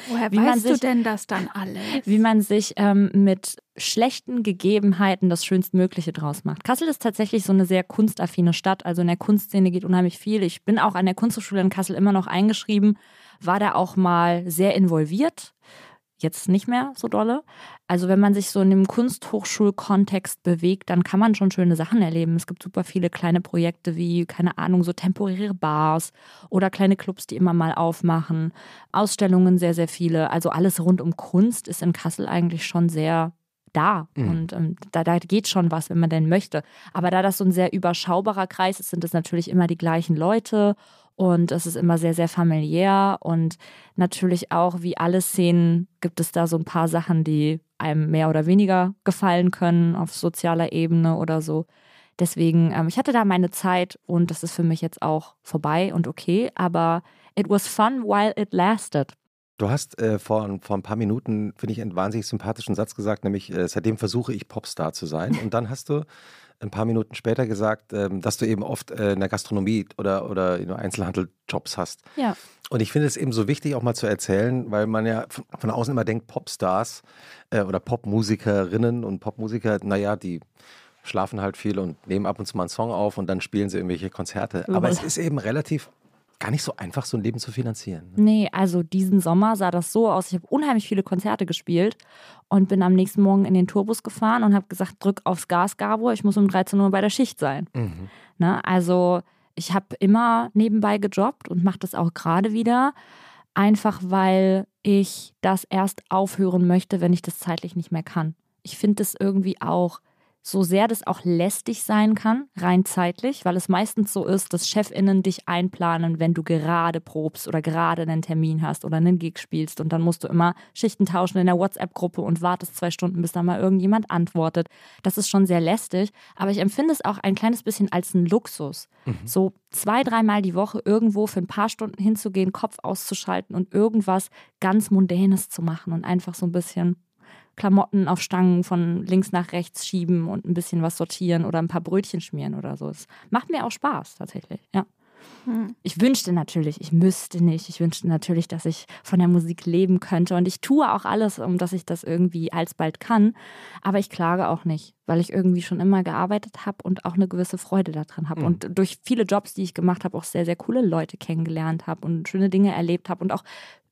Woher wie weißt sich, du denn das dann alles? Wie man sich ähm, mit schlechten Gegebenheiten das Schönstmögliche draus macht. Kassel ist tatsächlich so eine sehr kunstaffine Stadt. Also in der Kunstszene geht unheimlich viel. Ich bin auch an der Kunsthochschule in Kassel immer noch eingeschrieben war da auch mal sehr involviert. Jetzt nicht mehr so dolle. Also wenn man sich so in dem Kunsthochschulkontext bewegt, dann kann man schon schöne Sachen erleben. Es gibt super viele kleine Projekte wie, keine Ahnung, so temporäre Bars oder kleine Clubs, die immer mal aufmachen. Ausstellungen sehr, sehr viele. Also alles rund um Kunst ist in Kassel eigentlich schon sehr da. Mhm. Und ähm, da, da geht schon was, wenn man denn möchte. Aber da das so ein sehr überschaubarer Kreis ist, sind es natürlich immer die gleichen Leute. Und es ist immer sehr, sehr familiär. Und natürlich auch, wie alle Szenen, gibt es da so ein paar Sachen, die einem mehr oder weniger gefallen können auf sozialer Ebene oder so. Deswegen, ähm, ich hatte da meine Zeit und das ist für mich jetzt auch vorbei und okay. Aber it was fun while it lasted. Du hast äh, vor, vor ein paar Minuten, finde ich, einen wahnsinnig sympathischen Satz gesagt, nämlich äh, seitdem versuche ich Popstar zu sein. Und dann hast du ein paar Minuten später gesagt, ähm, dass du eben oft äh, in der Gastronomie oder, oder in Einzelhandeljobs hast. Ja. Und ich finde es eben so wichtig, auch mal zu erzählen, weil man ja von, von außen immer denkt, Popstars äh, oder Popmusikerinnen und Popmusiker, naja, die schlafen halt viel und nehmen ab und zu mal einen Song auf und dann spielen sie irgendwelche Konzerte. Aber es ist eben relativ gar nicht so einfach, so ein Leben zu finanzieren. Ne? Nee, also diesen Sommer sah das so aus. Ich habe unheimlich viele Konzerte gespielt und bin am nächsten Morgen in den Tourbus gefahren und habe gesagt, drück aufs Gas, Gabor, ich muss um 13 Uhr bei der Schicht sein. Mhm. Ne? Also ich habe immer nebenbei gejobbt und mache das auch gerade wieder. Einfach weil ich das erst aufhören möchte, wenn ich das zeitlich nicht mehr kann. Ich finde das irgendwie auch so sehr das auch lästig sein kann, rein zeitlich, weil es meistens so ist, dass ChefInnen dich einplanen, wenn du gerade probst oder gerade einen Termin hast oder einen Gig spielst und dann musst du immer Schichten tauschen in der WhatsApp-Gruppe und wartest zwei Stunden, bis da mal irgendjemand antwortet. Das ist schon sehr lästig, aber ich empfinde es auch ein kleines bisschen als einen Luxus. Mhm. So zwei, dreimal die Woche irgendwo für ein paar Stunden hinzugehen, Kopf auszuschalten und irgendwas ganz Mundänes zu machen und einfach so ein bisschen Klamotten auf Stangen von links nach rechts schieben und ein bisschen was sortieren oder ein paar Brötchen schmieren oder so. Es macht mir auch Spaß tatsächlich, ja. Hm. Ich wünschte natürlich, ich müsste nicht. Ich wünschte natürlich, dass ich von der Musik leben könnte. Und ich tue auch alles, um dass ich das irgendwie alsbald kann. Aber ich klage auch nicht, weil ich irgendwie schon immer gearbeitet habe und auch eine gewisse Freude daran habe. Mhm. Und durch viele Jobs, die ich gemacht habe, auch sehr, sehr coole Leute kennengelernt habe und schöne Dinge erlebt habe und auch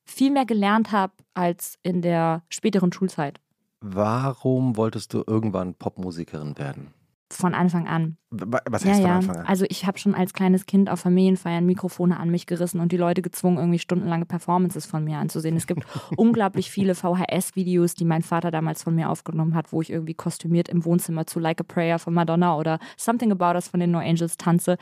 viel mehr gelernt habe als in der späteren Schulzeit. Warum wolltest du irgendwann Popmusikerin werden? Von Anfang an. Was heißt ja, von. Anfang an? Also ich habe schon als kleines Kind auf Familienfeiern Mikrofone an mich gerissen und die Leute gezwungen, irgendwie stundenlange Performances von mir anzusehen. Es gibt unglaublich viele VHS-Videos, die mein Vater damals von mir aufgenommen hat, wo ich irgendwie kostümiert im Wohnzimmer zu Like a Prayer von Madonna oder Something About Us von den No Angels tanze.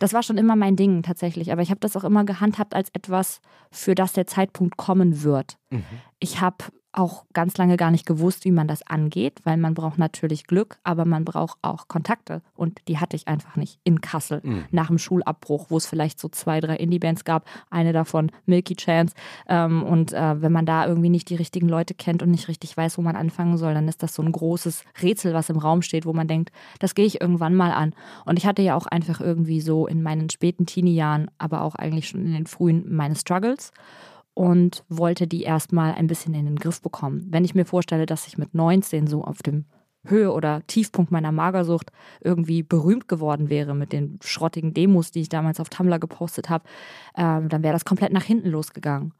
Das war schon immer mein Ding tatsächlich, aber ich habe das auch immer gehandhabt als etwas, für das der Zeitpunkt kommen wird. Mhm. Ich habe auch ganz lange gar nicht gewusst, wie man das angeht, weil man braucht natürlich Glück, aber man braucht auch Kontakte. Und die hatte ich einfach nicht in Kassel mhm. nach dem Schulabbruch, wo es vielleicht so zwei, drei Indie-Bands gab, eine davon Milky Chance. Ähm, und äh, wenn man da irgendwie nicht die richtigen Leute kennt und nicht richtig weiß, wo man anfangen soll, dann ist das so ein großes Rätsel, was im Raum steht, wo man denkt, das gehe ich irgendwann mal an. Und ich hatte ja auch einfach irgendwie so in meinen späten Teenie-Jahren, aber auch eigentlich schon in den frühen meine Struggles und wollte die erstmal ein bisschen in den Griff bekommen. Wenn ich mir vorstelle, dass ich mit 19 so auf dem Höhe oder Tiefpunkt meiner Magersucht irgendwie berühmt geworden wäre mit den schrottigen Demos, die ich damals auf Tumblr gepostet habe, ähm, dann wäre das komplett nach hinten losgegangen.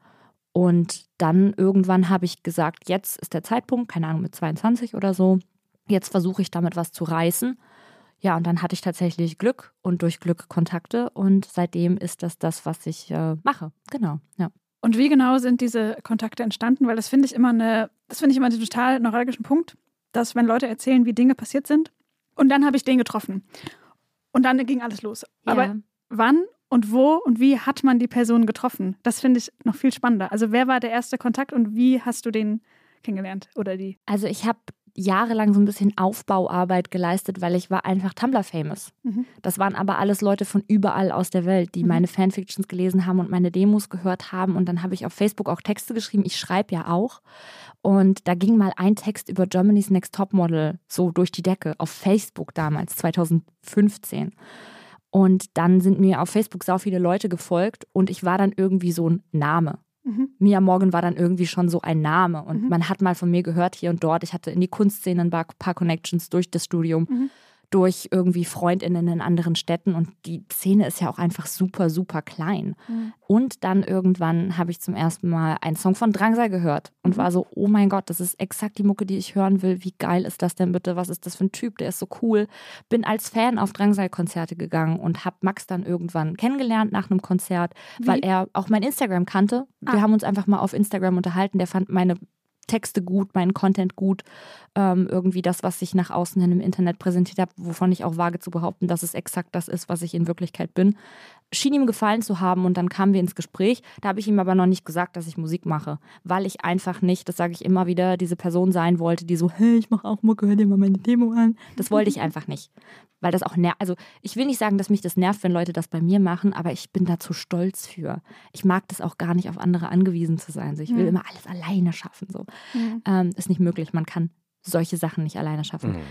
Und dann irgendwann habe ich gesagt, jetzt ist der Zeitpunkt, keine Ahnung, mit 22 oder so, jetzt versuche ich damit was zu reißen. Ja, und dann hatte ich tatsächlich Glück und durch Glück Kontakte und seitdem ist das das, was ich äh, mache. Genau, ja. Und wie genau sind diese Kontakte entstanden? Weil das finde ich immer eine, das finde ich immer einen total neuralgischen Punkt, dass wenn Leute erzählen, wie Dinge passiert sind, und dann habe ich den getroffen. Und dann ging alles los. Ja. Aber wann und wo und wie hat man die Person getroffen? Das finde ich noch viel spannender. Also wer war der erste Kontakt und wie hast du den kennengelernt oder die? Also ich habe jahrelang so ein bisschen Aufbauarbeit geleistet, weil ich war einfach Tumblr-famous. Mhm. Das waren aber alles Leute von überall aus der Welt, die mhm. meine Fanfictions gelesen haben und meine Demos gehört haben. Und dann habe ich auf Facebook auch Texte geschrieben. Ich schreibe ja auch. Und da ging mal ein Text über Germany's Next Topmodel so durch die Decke auf Facebook damals, 2015. Und dann sind mir auf Facebook sau viele Leute gefolgt und ich war dann irgendwie so ein Name. Mhm. Mia Morgan war dann irgendwie schon so ein Name und mhm. man hat mal von mir gehört hier und dort. Ich hatte in die Kunstszene ein paar Connections durch das Studium. Mhm durch irgendwie Freundinnen in anderen Städten und die Szene ist ja auch einfach super, super klein. Mhm. Und dann irgendwann habe ich zum ersten Mal einen Song von Drangsal gehört und mhm. war so, oh mein Gott, das ist exakt die Mucke, die ich hören will. Wie geil ist das denn bitte? Was ist das für ein Typ? Der ist so cool. Bin als Fan auf Drangsal-Konzerte gegangen und habe Max dann irgendwann kennengelernt nach einem Konzert, Wie? weil er auch mein Instagram kannte. Wir ah. haben uns einfach mal auf Instagram unterhalten. Der fand meine Texte gut, meinen Content gut, ähm, irgendwie das, was ich nach außen hin im Internet präsentiert habe, wovon ich auch wage zu behaupten, dass es exakt das ist, was ich in Wirklichkeit bin. Schien ihm gefallen zu haben und dann kamen wir ins Gespräch. Da habe ich ihm aber noch nicht gesagt, dass ich Musik mache, weil ich einfach nicht, das sage ich immer wieder, diese Person sein wollte, die so, hey, ich mache auch Mucke, hör dir mal meine Demo an. Das wollte ich einfach nicht. Weil das auch nervt. Also, ich will nicht sagen, dass mich das nervt, wenn Leute das bei mir machen, aber ich bin da zu stolz für. Ich mag das auch gar nicht, auf andere angewiesen zu sein. So, ich will Mhm. immer alles alleine schaffen. So. Mhm. Ähm, ist nicht möglich. Man kann solche Sachen nicht alleine schaffen. Mhm.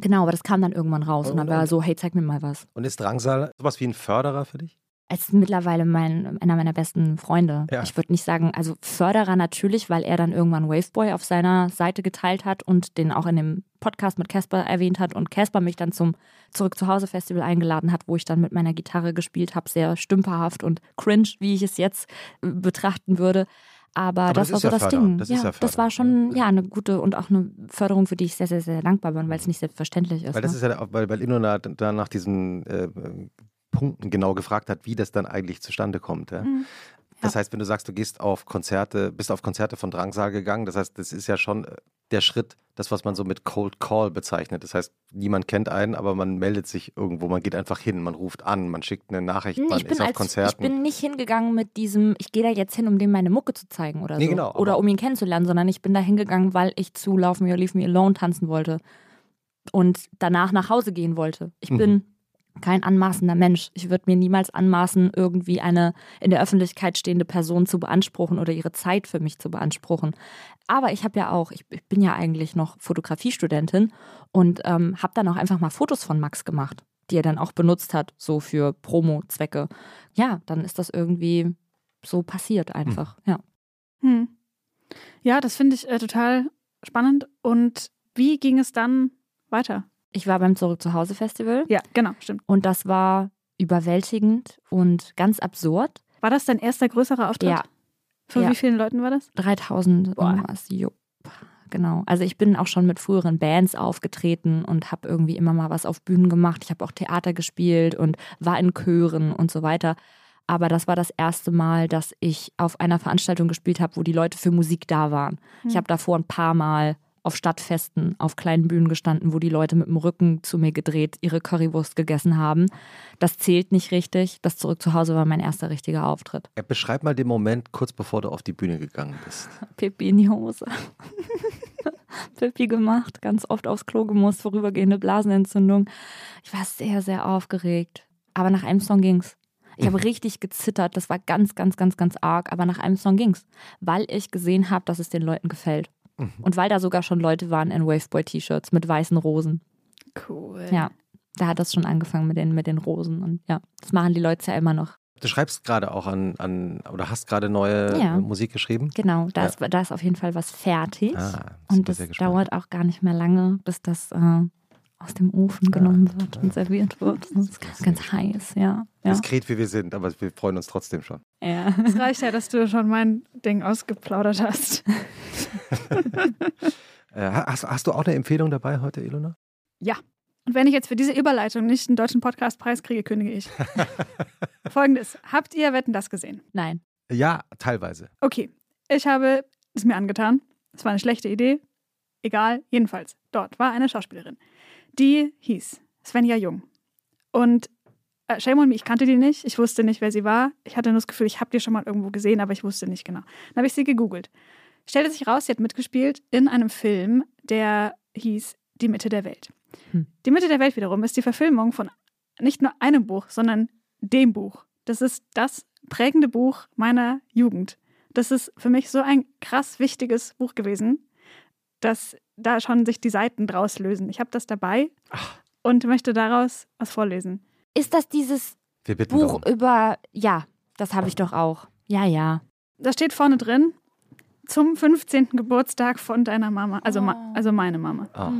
Genau, aber das kam dann irgendwann raus. Und dann Und- war er so, hey, zeig mir mal was. Und ist Drangsal sowas wie ein Förderer für dich? Es ist mittlerweile mein, einer meiner besten Freunde. Ja. Ich würde nicht sagen, also Förderer natürlich, weil er dann irgendwann Waveboy auf seiner Seite geteilt hat und den auch in dem Podcast mit Casper erwähnt hat und Casper mich dann zum Zurück zu Hause Festival eingeladen hat, wo ich dann mit meiner Gitarre gespielt habe, sehr stümperhaft und cringe, wie ich es jetzt äh, betrachten würde. Aber, Aber das, das war so ja das Förderung. Ding. Das ist ja das war schon ja. ja eine gute und auch eine Förderung, für die ich sehr, sehr, sehr dankbar bin, weil es nicht selbstverständlich ist. Weil das ne? ist ja, auch- weil, weil Ilona dann nach diesen äh, Punkten genau gefragt hat, wie das dann eigentlich zustande kommt. Ja? Mhm. Das heißt, wenn du sagst, du gehst auf Konzerte, bist auf Konzerte von Drangsal gegangen, das heißt, das ist ja schon äh, der Schritt, das, was man so mit Cold Call bezeichnet. Das heißt, niemand kennt einen, aber man meldet sich irgendwo, man geht einfach hin, man ruft an, man schickt eine Nachricht, man ich bin, ist auf als, ich Konzerten. bin nicht hingegangen mit diesem, ich gehe da jetzt hin, um dem meine Mucke zu zeigen oder Nee, so. genau, oder um ihn kennenzulernen, sondern ich bin da hingegangen, weil ich zu Love Me or Leave Me Alone tanzen wollte und danach nach Hause gehen wollte. Ich Mhm. Kein anmaßender Mensch. Ich würde mir niemals anmaßen, irgendwie eine in der Öffentlichkeit stehende Person zu beanspruchen oder ihre Zeit für mich zu beanspruchen. Aber ich habe ja auch, ich, ich bin ja eigentlich noch Fotografiestudentin und ähm, habe dann auch einfach mal Fotos von Max gemacht, die er dann auch benutzt hat, so für Promo-Zwecke. Ja, dann ist das irgendwie so passiert einfach. Ja. Hm. Ja, das finde ich äh, total spannend. Und wie ging es dann weiter? Ich war beim Zurück zu Hause Festival Ja, genau, stimmt. und das war überwältigend und ganz absurd. War das dein erster größerer Auftritt? Ja. Für Ja. wie vielen Leuten war das? 3000 Boah. irgendwas. Jupp. Genau. Also ich bin auch schon mit früheren Bands aufgetreten und habe irgendwie immer mal was auf Bühnen gemacht. Ich habe auch Theater gespielt und war in Chören und so weiter. Aber das war das erste Mal, dass ich auf einer Veranstaltung gespielt habe, wo die Leute für Musik da waren. Ich Hm. habe davor ein paar Mal auf Stadtfesten, auf kleinen Bühnen gestanden, wo die Leute mit dem Rücken zu mir gedreht ihre Currywurst gegessen haben. Das zählt nicht richtig. Das Zurück zu Hause war mein erster richtiger Auftritt. Beschreib mal den Moment, kurz bevor du auf die Bühne gegangen bist. Pipi in die Hose. Pipi gemacht, ganz oft aufs Klo gemusst, vorübergehende Blasenentzündung. Ich war sehr, sehr aufgeregt. Aber nach einem Song ging's. Ich habe richtig gezittert, das war ganz, ganz, ganz, ganz arg, aber nach einem Song ging's, weil ich gesehen habe, dass es den Leuten gefällt. Mhm. Und weil da sogar schon Leute waren in Waveboy-T-Shirts mit weißen Rosen. Cool. Ja, da hat das schon angefangen mit den, mit den Rosen. Und ja, das machen die Leute ja immer noch. Du schreibst gerade auch an, an oder hast gerade neue Ja. äh, Musik geschrieben? Genau, da, Ja. ist, da ist auf jeden Fall was fertig. Ah, super, Und das dauert auch gar nicht mehr lange, bis das äh, aus dem Ofen genommen wird und serviert wird. Das ist ganz, ganz heiß, ja. Ja. Diskret wie wir sind, aber wir freuen uns trotzdem schon. ja. Es reicht ja, dass du schon mein Ding ausgeplaudert hast. Äh, hast, hast du auch eine Empfehlung dabei heute, Ilona? Und wenn ich jetzt für diese Überleitung nicht einen deutschen Podcastpreis kriege, kündige ich. Folgendes. Habt ihr Wetten das gesehen? Nein. Ja, teilweise. Okay. Ich habe es mir angetan. Es war eine schlechte Idee. Egal. Jedenfalls. Dort war eine Schauspielerin. Die hieß Svenja Jung. Und äh, shame on me, ich kannte die nicht. Ich wusste nicht, wer sie war. Ich hatte nur das Gefühl, ich habe die schon mal irgendwo gesehen, aber ich wusste nicht genau. Dann habe ich sie gegoogelt. Stellte sich raus, sie hat mitgespielt in einem Film, der hieß Die Mitte der Welt. Hm. Die Mitte der Welt wiederum ist die Verfilmung von nicht nur einem Buch, sondern dem Buch. Das ist das prägende Buch meiner Jugend. Das ist für mich so ein krass wichtiges Buch gewesen, dass da schon sich die Seiten draus lösen. Ich habe das dabei und möchte daraus was vorlesen. Ist das dieses Buch darum. über. Ja, das habe ich doch auch. Ja, ja. Da steht vorne drin, zum 15. Geburtstag von deiner Mama, also, ma Oh. also meine Mama. Ah,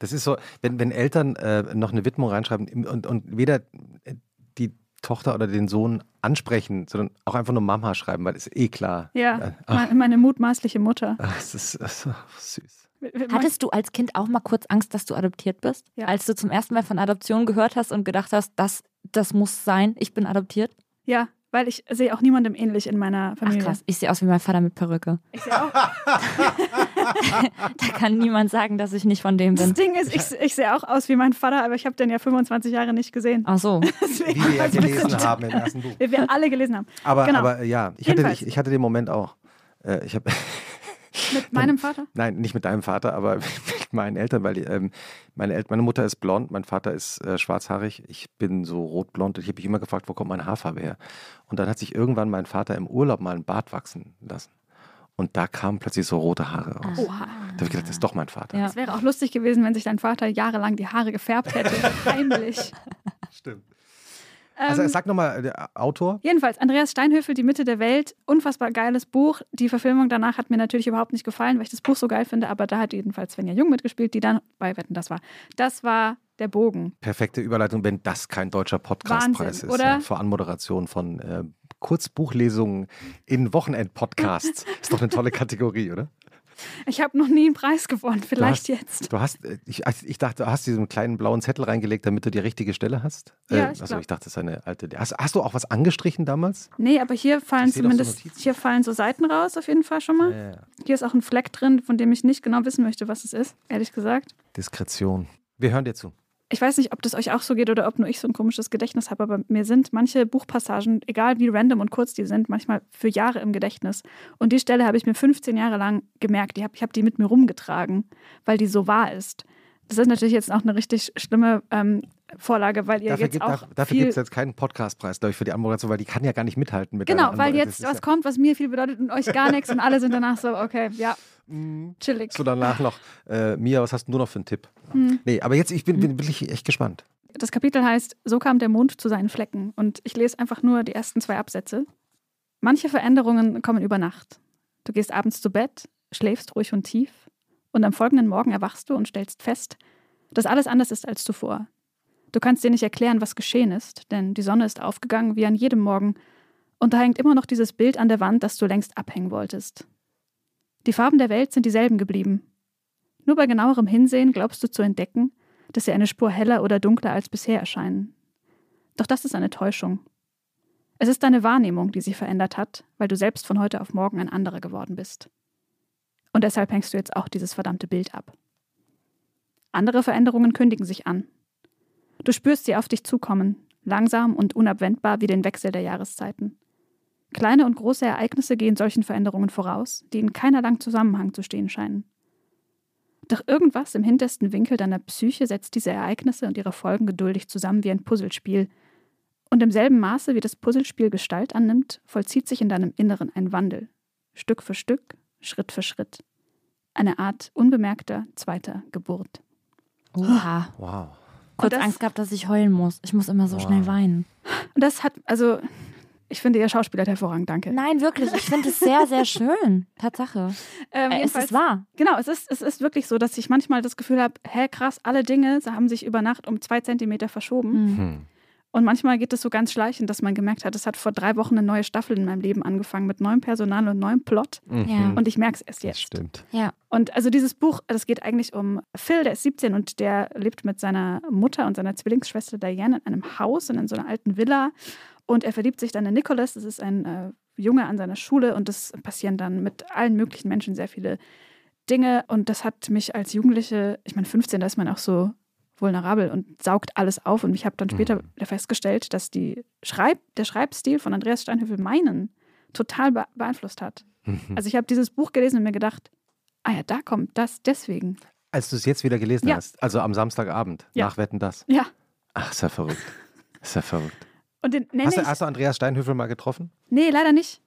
das ist so, wenn, wenn Eltern äh, noch eine Widmung reinschreiben und, und weder die Tochter oder den Sohn ansprechen, sondern auch einfach nur Mama schreiben, weil ist eh klar. Ja, Äh, ach, meine, mutmaßliche Mutter. ach, das ist, das ist so süß. Hattest du als Kind auch mal kurz Angst, dass du adoptiert bist? Ja. Als du zum ersten Mal von Adoption gehört hast und gedacht hast, das, das muss sein, ich bin adoptiert? Ja, weil ich sehe auch niemandem ähnlich in meiner Ach Familie. krass, ich sehe aus wie mein Vater mit Perücke. Ich sehe auch. Da kann niemand sagen, dass ich nicht von dem Das bin. Ding ist, ich, ich sehe auch aus wie mein Vater, aber ich habe den ja 25 Jahre nicht gesehen. Ach so. Deswegen Wie wir ja gelesen haben im ersten Buch. Wir, wir alle gelesen haben. Aber, Genau. aber ja, ich hatte, ich, ich hatte den Moment auch. Äh, ich habe Mit meinem Vater? Nein, nicht mit deinem Vater, aber mit meinen Eltern, weil ähm, meine, El meine Mutter ist blond, mein Vater ist äh, schwarzhaarig, ich bin so rotblond. Ich habe mich immer gefragt, wo kommt meine Haarfarbe her? Und dann hat sich irgendwann mein Vater im Urlaub mal einen Bart wachsen lassen. Und da kamen plötzlich so rote Haare raus. Oha. Da habe ich gedacht, das ist doch mein Vater. Ja. Es wäre auch lustig gewesen, wenn sich dein Vater jahrelang die Haare gefärbt hätte. Heimlich. Stimmt. Also Ähm, sag nochmal, der Autor? Jedenfalls, Andreas Steinhöfel, Die Mitte der Welt, unfassbar geiles Buch. Die Verfilmung danach hat mir natürlich überhaupt nicht gefallen, weil ich das Buch so geil finde, aber da hat jedenfalls Svenja Jung mitgespielt, die dann bei Wetten, das war. Das war der Bogen. Perfekte Überleitung, wenn das kein deutscher Podcastpreis ist. oder? Ja, vor Anmoderation von äh, Kurzbuchlesungen in Wochenend-Podcasts. ist doch eine tolle Kategorie, oder? Ich habe noch nie einen Preis gewonnen, vielleicht du hast, jetzt. Du hast, äh, ich, ich dachte, du hast diesen kleinen blauen Zettel reingelegt, damit du die richtige Stelle hast. Ja, äh, ich also glaub. ich dachte, das ist eine alte. Hast, hast du auch was angestrichen damals? Nee, aber hier fallen so zumindest, Notizen. hier fallen so Seiten raus, auf jeden Fall schon mal. Ja, ja. Hier ist auch ein Fleck drin, von dem ich nicht genau wissen möchte, was es ist, ehrlich gesagt. Diskretion. Wir hören dir zu. Ich weiß nicht, ob das euch auch so geht oder ob nur ich so ein komisches Gedächtnis habe, aber mir sind manche Buchpassagen, egal wie random und kurz die sind, manchmal für Jahre im Gedächtnis. Und die Stelle habe ich mir 15 Jahre lang gemerkt. Ich habe hab die mit mir rumgetragen, weil die so wahr ist. Das ist natürlich jetzt auch eine richtig schlimme ähm, Vorlage, weil ihr Dafür jetzt gibt auch dafür gibt es jetzt keinen Podcastpreis, glaube ich, für die Anmoderation, weil die kann ja gar nicht mithalten mit Genau, weil jetzt was kommt, was mir viel bedeutet und euch gar nichts und alle sind danach so, okay, ja, Mhm. chillig. So danach noch, äh, Mia, was hast du noch für einen Tipp? Hm. Nee, aber jetzt, ich bin, bin wirklich echt gespannt. Das Kapitel heißt So kam der Mond zu seinen Flecken und ich lese einfach nur die ersten zwei Absätze. Manche Veränderungen kommen über Nacht. Du gehst abends zu Bett, schläfst ruhig und tief und am folgenden Morgen erwachst du und stellst fest, dass alles anders ist als zuvor. Du kannst dir nicht erklären, was geschehen ist, denn die Sonne ist aufgegangen wie an jedem Morgen und da hängt immer noch dieses Bild an der Wand, das du längst abhängen wolltest. Die Farben der Welt sind dieselben geblieben. Nur bei genauerem Hinsehen glaubst du zu entdecken, dass sie eine Spur heller oder dunkler als bisher erscheinen. Doch das ist eine Täuschung. Es ist deine Wahrnehmung, die sich verändert hat, weil du selbst von heute auf morgen ein anderer geworden bist. Und deshalb hängst du jetzt auch dieses verdammte Bild ab. Andere Veränderungen kündigen sich an. Du spürst sie auf dich zukommen, langsam und unabwendbar wie den Wechsel der Jahreszeiten. Kleine und große Ereignisse gehen solchen Veränderungen voraus, die in keinerlei Zusammenhang zu stehen scheinen. Doch irgendwas im hintersten Winkel deiner Psyche setzt diese Ereignisse und ihre Folgen geduldig zusammen wie ein Puzzlespiel. Und im selben Maße, wie das Puzzlespiel Gestalt annimmt, vollzieht sich in deinem Inneren ein Wandel. Stück für Stück, Schritt für Schritt. Eine Art unbemerkter zweiter Geburt. Oha. Wow. Kurz das- Angst gehabt, dass ich heulen muss. Ich muss immer so Wow. schnell weinen. Und das hat, also, ich finde, ihr Schauspieler hervorragend, danke. Nein, wirklich. Ich finde es sehr, sehr schön. Tatsache. Ähm, Äh, es ist wahr. Genau, es ist, es ist wirklich so, dass ich manchmal das Gefühl habe, hä, krass, alle Dinge haben sich über Nacht um zwei Zentimeter verschoben. Hm. Und manchmal geht es so ganz schleichend, dass man gemerkt hat, es hat vor drei Wochen eine neue Staffel in meinem Leben angefangen mit neuem Personal und neuem Plot. Mhm. Ja. Und ich merke es erst Das jetzt. stimmt. Ja. Und also dieses Buch, das geht eigentlich um Phil, der ist 17 und der lebt mit seiner Mutter und seiner Zwillingsschwester Diane in einem Haus und in so einer alten Villa. Und er verliebt sich dann in Nicholas, das ist ein äh, Junge an seiner Schule und es passieren dann mit allen möglichen Menschen sehr viele Dinge. Und das hat mich als Jugendliche, ich meine 15, da ist man auch so vulnerabel und saugt alles auf. Und ich habe dann später festgestellt, dass die Schreib, der Schreibstil von Andreas Steinhöfel meinen total be beeinflusst hat. Mhm. Also ich habe dieses Buch gelesen und mir gedacht, ah ja, da kommt das deswegen. Als du es jetzt wieder gelesen Ja. hast, also am Samstagabend, Ja. nach Wetten das. Ja. Ach, ist ja verrückt. Ist ja verrückt. Und den Hast du, hast du Andreas Steinhöfel mal getroffen? Nee, leider nicht.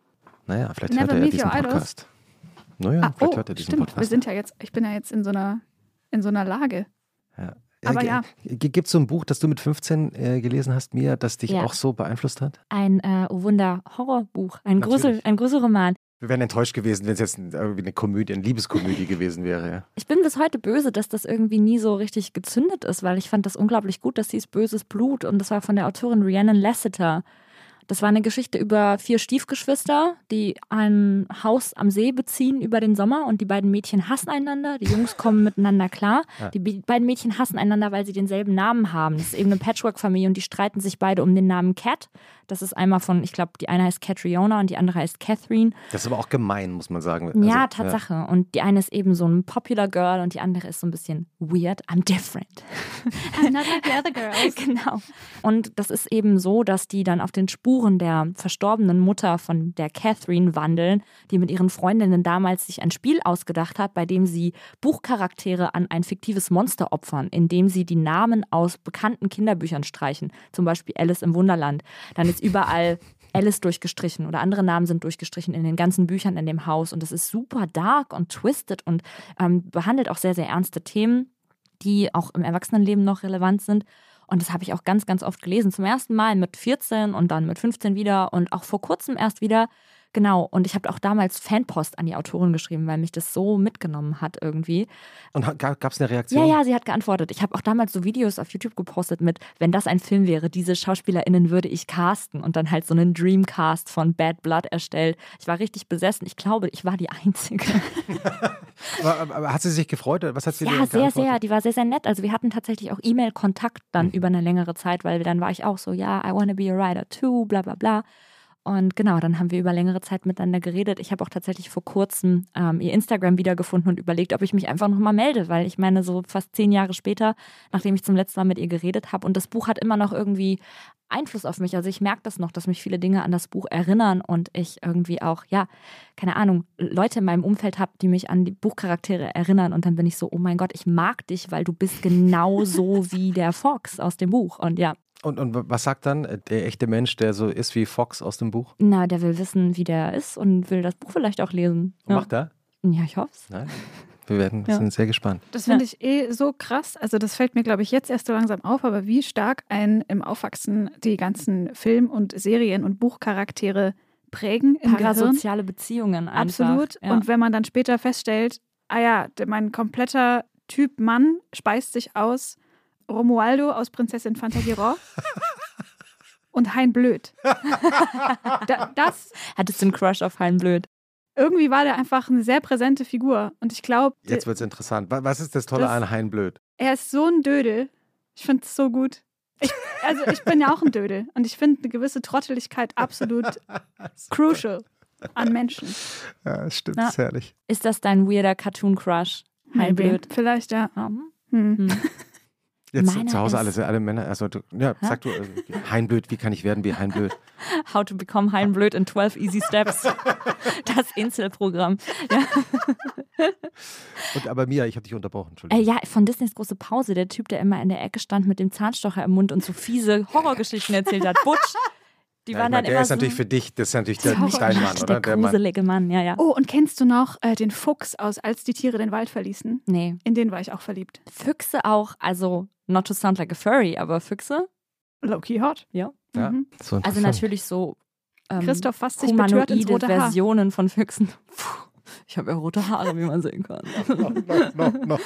Naja, vielleicht Never hört er diesen your idols. Podcast. Naja, ah, vielleicht oh, hört er diesen stimmt. Podcast. Wir sind ja jetzt, ich bin ja jetzt in so einer, in so einer Lage. Ja. Aber ja. Gibt es so ein Buch, das du mit 15 äh, gelesen hast, Mia, das dich Ja. auch so beeinflusst hat? Ein äh, oh Wunder Horrorbuch, ein. Grusel, ein Gruselroman. Wir wären enttäuscht gewesen, wenn es jetzt irgendwie eine Komödie, eine Liebeskomödie gewesen wäre. Ja. Ich bin bis heute böse, dass das irgendwie nie so richtig gezündet ist, weil ich fand das unglaublich gut. Das hieß Böses Blut und das war von der Autorin Rhiannon Lasseter. Das war eine Geschichte über vier Stiefgeschwister, die ein Haus am See beziehen über den Sommer und die beiden Mädchen hassen einander. Die Jungs kommen miteinander klar. Ja. Die be- beiden Mädchen hassen einander, weil sie denselben Namen haben. Das ist eben eine Patchwork-Familie und die streiten sich beide um den Namen Cat. Das ist einmal von, ich glaube, die eine heißt Catriona und die andere heißt Catherine. Das ist aber auch gemein, muss man sagen. Also, ja, Tatsache. Und die eine ist eben so ein Popular Girl und die andere ist so ein bisschen weird. I'm different. I'm not like the other girls. genau. Und das ist eben so, dass die dann auf den Spuren der verstorbenen Mutter von der Catherine wandeln, die mit ihren Freundinnen damals sich ein Spiel ausgedacht hat, bei dem sie Buchcharaktere an ein fiktives Monster opfern, indem sie die Namen aus bekannten Kinderbüchern streichen. Zum Beispiel Alice im Wunderland. Dann ist überall Alice durchgestrichen oder andere Namen sind durchgestrichen in den ganzen Büchern in dem Haus. Und es ist super dark und twisted und ähm, behandelt auch sehr, sehr ernste Themen, die auch im Erwachsenenleben noch relevant sind. Und das habe ich auch ganz, ganz oft gelesen. Zum ersten Mal mit 14 und dann mit 15 wieder und auch vor kurzem erst wieder. Genau. Und ich habe auch damals Fanpost an die Autorin geschrieben, weil mich das so mitgenommen hat irgendwie. Und gab es eine Reaktion? Ja, ja, sie hat geantwortet. Ich habe auch damals so Videos auf YouTube gepostet mit, wenn das ein Film wäre, diese SchauspielerInnen würde ich casten und dann halt so einen Dreamcast von Bad Blood erstellt. Ich war richtig besessen. Ich glaube, ich war die Einzige. Aber, aber, hat sie sich gefreut? Was hat sie Ja, sehr, sehr. Die war sehr, sehr nett. Also wir hatten tatsächlich auch E-Mail-Kontakt dann über eine längere Zeit, weil dann war ich auch so, ja, I wanna be a writer too, bla bla bla. Und genau, dann haben wir über längere Zeit miteinander geredet. Ich habe auch tatsächlich vor kurzem ähm, ihr Instagram wiedergefunden und überlegt, ob ich mich einfach nochmal melde, weil ich meine, so fast zehn Jahre später, nachdem ich zum letzten Mal mit ihr geredet habe und das Buch hat immer noch irgendwie Einfluss auf mich. Also ich merke das noch, dass mich viele Dinge an das Buch erinnern und ich irgendwie auch, ja, keine Ahnung, Leute in meinem Umfeld habe, die mich an die Buchcharaktere erinnern und dann bin ich so, oh mein Gott, ich mag dich, weil du bist genauso wie der Fox aus dem Buch. Und ja, Und, und was sagt dann äh, der echte Mensch, der so ist wie Fox aus dem Buch? na, der will wissen, wie der ist und will das Buch vielleicht auch lesen. Ja, Macht er? ja ich hoffe es. Nein. Wir werden, Ja. sind sehr gespannt. Das finde ich eh so krass. Also das fällt mir, glaube ich, jetzt erst so langsam auf, aber wie stark ein im Aufwachsen die ganzen Film- und Serien- und Buchcharaktere prägen im Gehirn. Parasoziale Beziehungen einfach. Absolut. Ja. Und wenn man dann später feststellt, ah ja, mein kompletter Typ Mann speist sich aus Romualdo aus Prinzessin Fantagiro und Hein Blöd. da, das, Hattest du einen Crush auf Hein Blöd? irgendwie war der einfach eine sehr präsente Figur. Und ich glaube, Jetzt wird es interessant. Wa- Was ist das Tolle Das- an Hein Blöd? er ist so ein Dödel. Ich finde es so gut. Ich, also ich bin ja auch ein Dödel. Und ich finde eine gewisse Trotteligkeit absolut crucial an Menschen. Ja, stimmt, Ja. ist herrlich. Ist das dein weirder Cartoon-Crush? Hein Maybe. Blöd? Vielleicht, ja. Ja, hm. Hm. Jetzt Meiner zu Hause ist- alle, alle Männer. Also, du, ja, sag du, äh, Hein Blöd, wie kann ich werden wie Hein Blöd? How to become Hein Blöd in 12 Easy Steps. Das Inselprogramm. Ja. Und aber Mia, ich habe dich unterbrochen, Äh, Entschuldigung. ja, von Disneys große Pause, der Typ, der immer in der Ecke stand mit dem Zahnstocher im Mund und so fiese Horrorgeschichten erzählt hat. Butch. Die Ja, waren ich mein, dann der immer ist so, natürlich für dich, das ist natürlich der, dein Mann, oder? Der Mann. gruselige Mann, ja, ja. Oh, und kennst du noch äh, den Fuchs aus Als die Tiere den Wald verließen? Nee. In den war ich auch verliebt. Füchse auch, also not to sound like a furry, aber Füchse. Low-key hot. Ja. Ja, Mhm. so Also natürlich so ähm, Christoph fasst sich betört ins humanoide rote Haar. Versionen von Füchsen. Puh, ich habe ja rote Haare, wie man sehen kann. No, no, no, no.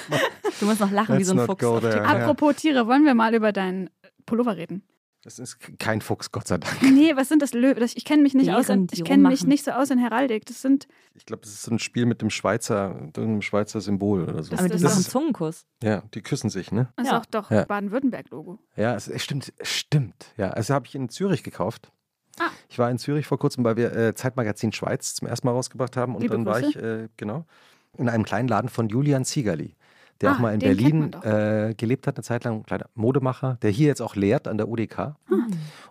Du musst noch lachen wie Let's so ein Fuchs. Apropos Tiere, wollen wir mal über deinen Pullover reden? Das ist kein Fuchs, Gott sei Dank. Nee, was sind das Löwen? Ich kenne mich nicht aus in, ich kenne mich nicht so aus in Heraldik. Das sind Ich glaube, das ist so ein Spiel mit dem Schweizer, dem Schweizer Symbol oder so. Aber das machen ist- Zungenkuss. Ja, die küssen sich, ne? das Ja. ist auch doch Ja. Baden-Württemberg-Logo. Ja, es, es stimmt, es stimmt. Ja, also habe ich in Zürich gekauft. Ah. Ich war in Zürich vor kurzem, weil wir äh, Zeitmagazin Schweiz zum ersten Mal rausgebracht haben. Und Liebe dann war ich, Grüße. äh, genau, in einem kleinen Laden von Julian Ziegerli, der Ah, auch mal in Berlin äh, gelebt hat, eine Zeit lang, ein kleiner Modemacher, der hier jetzt auch lehrt an der UDK. Ah.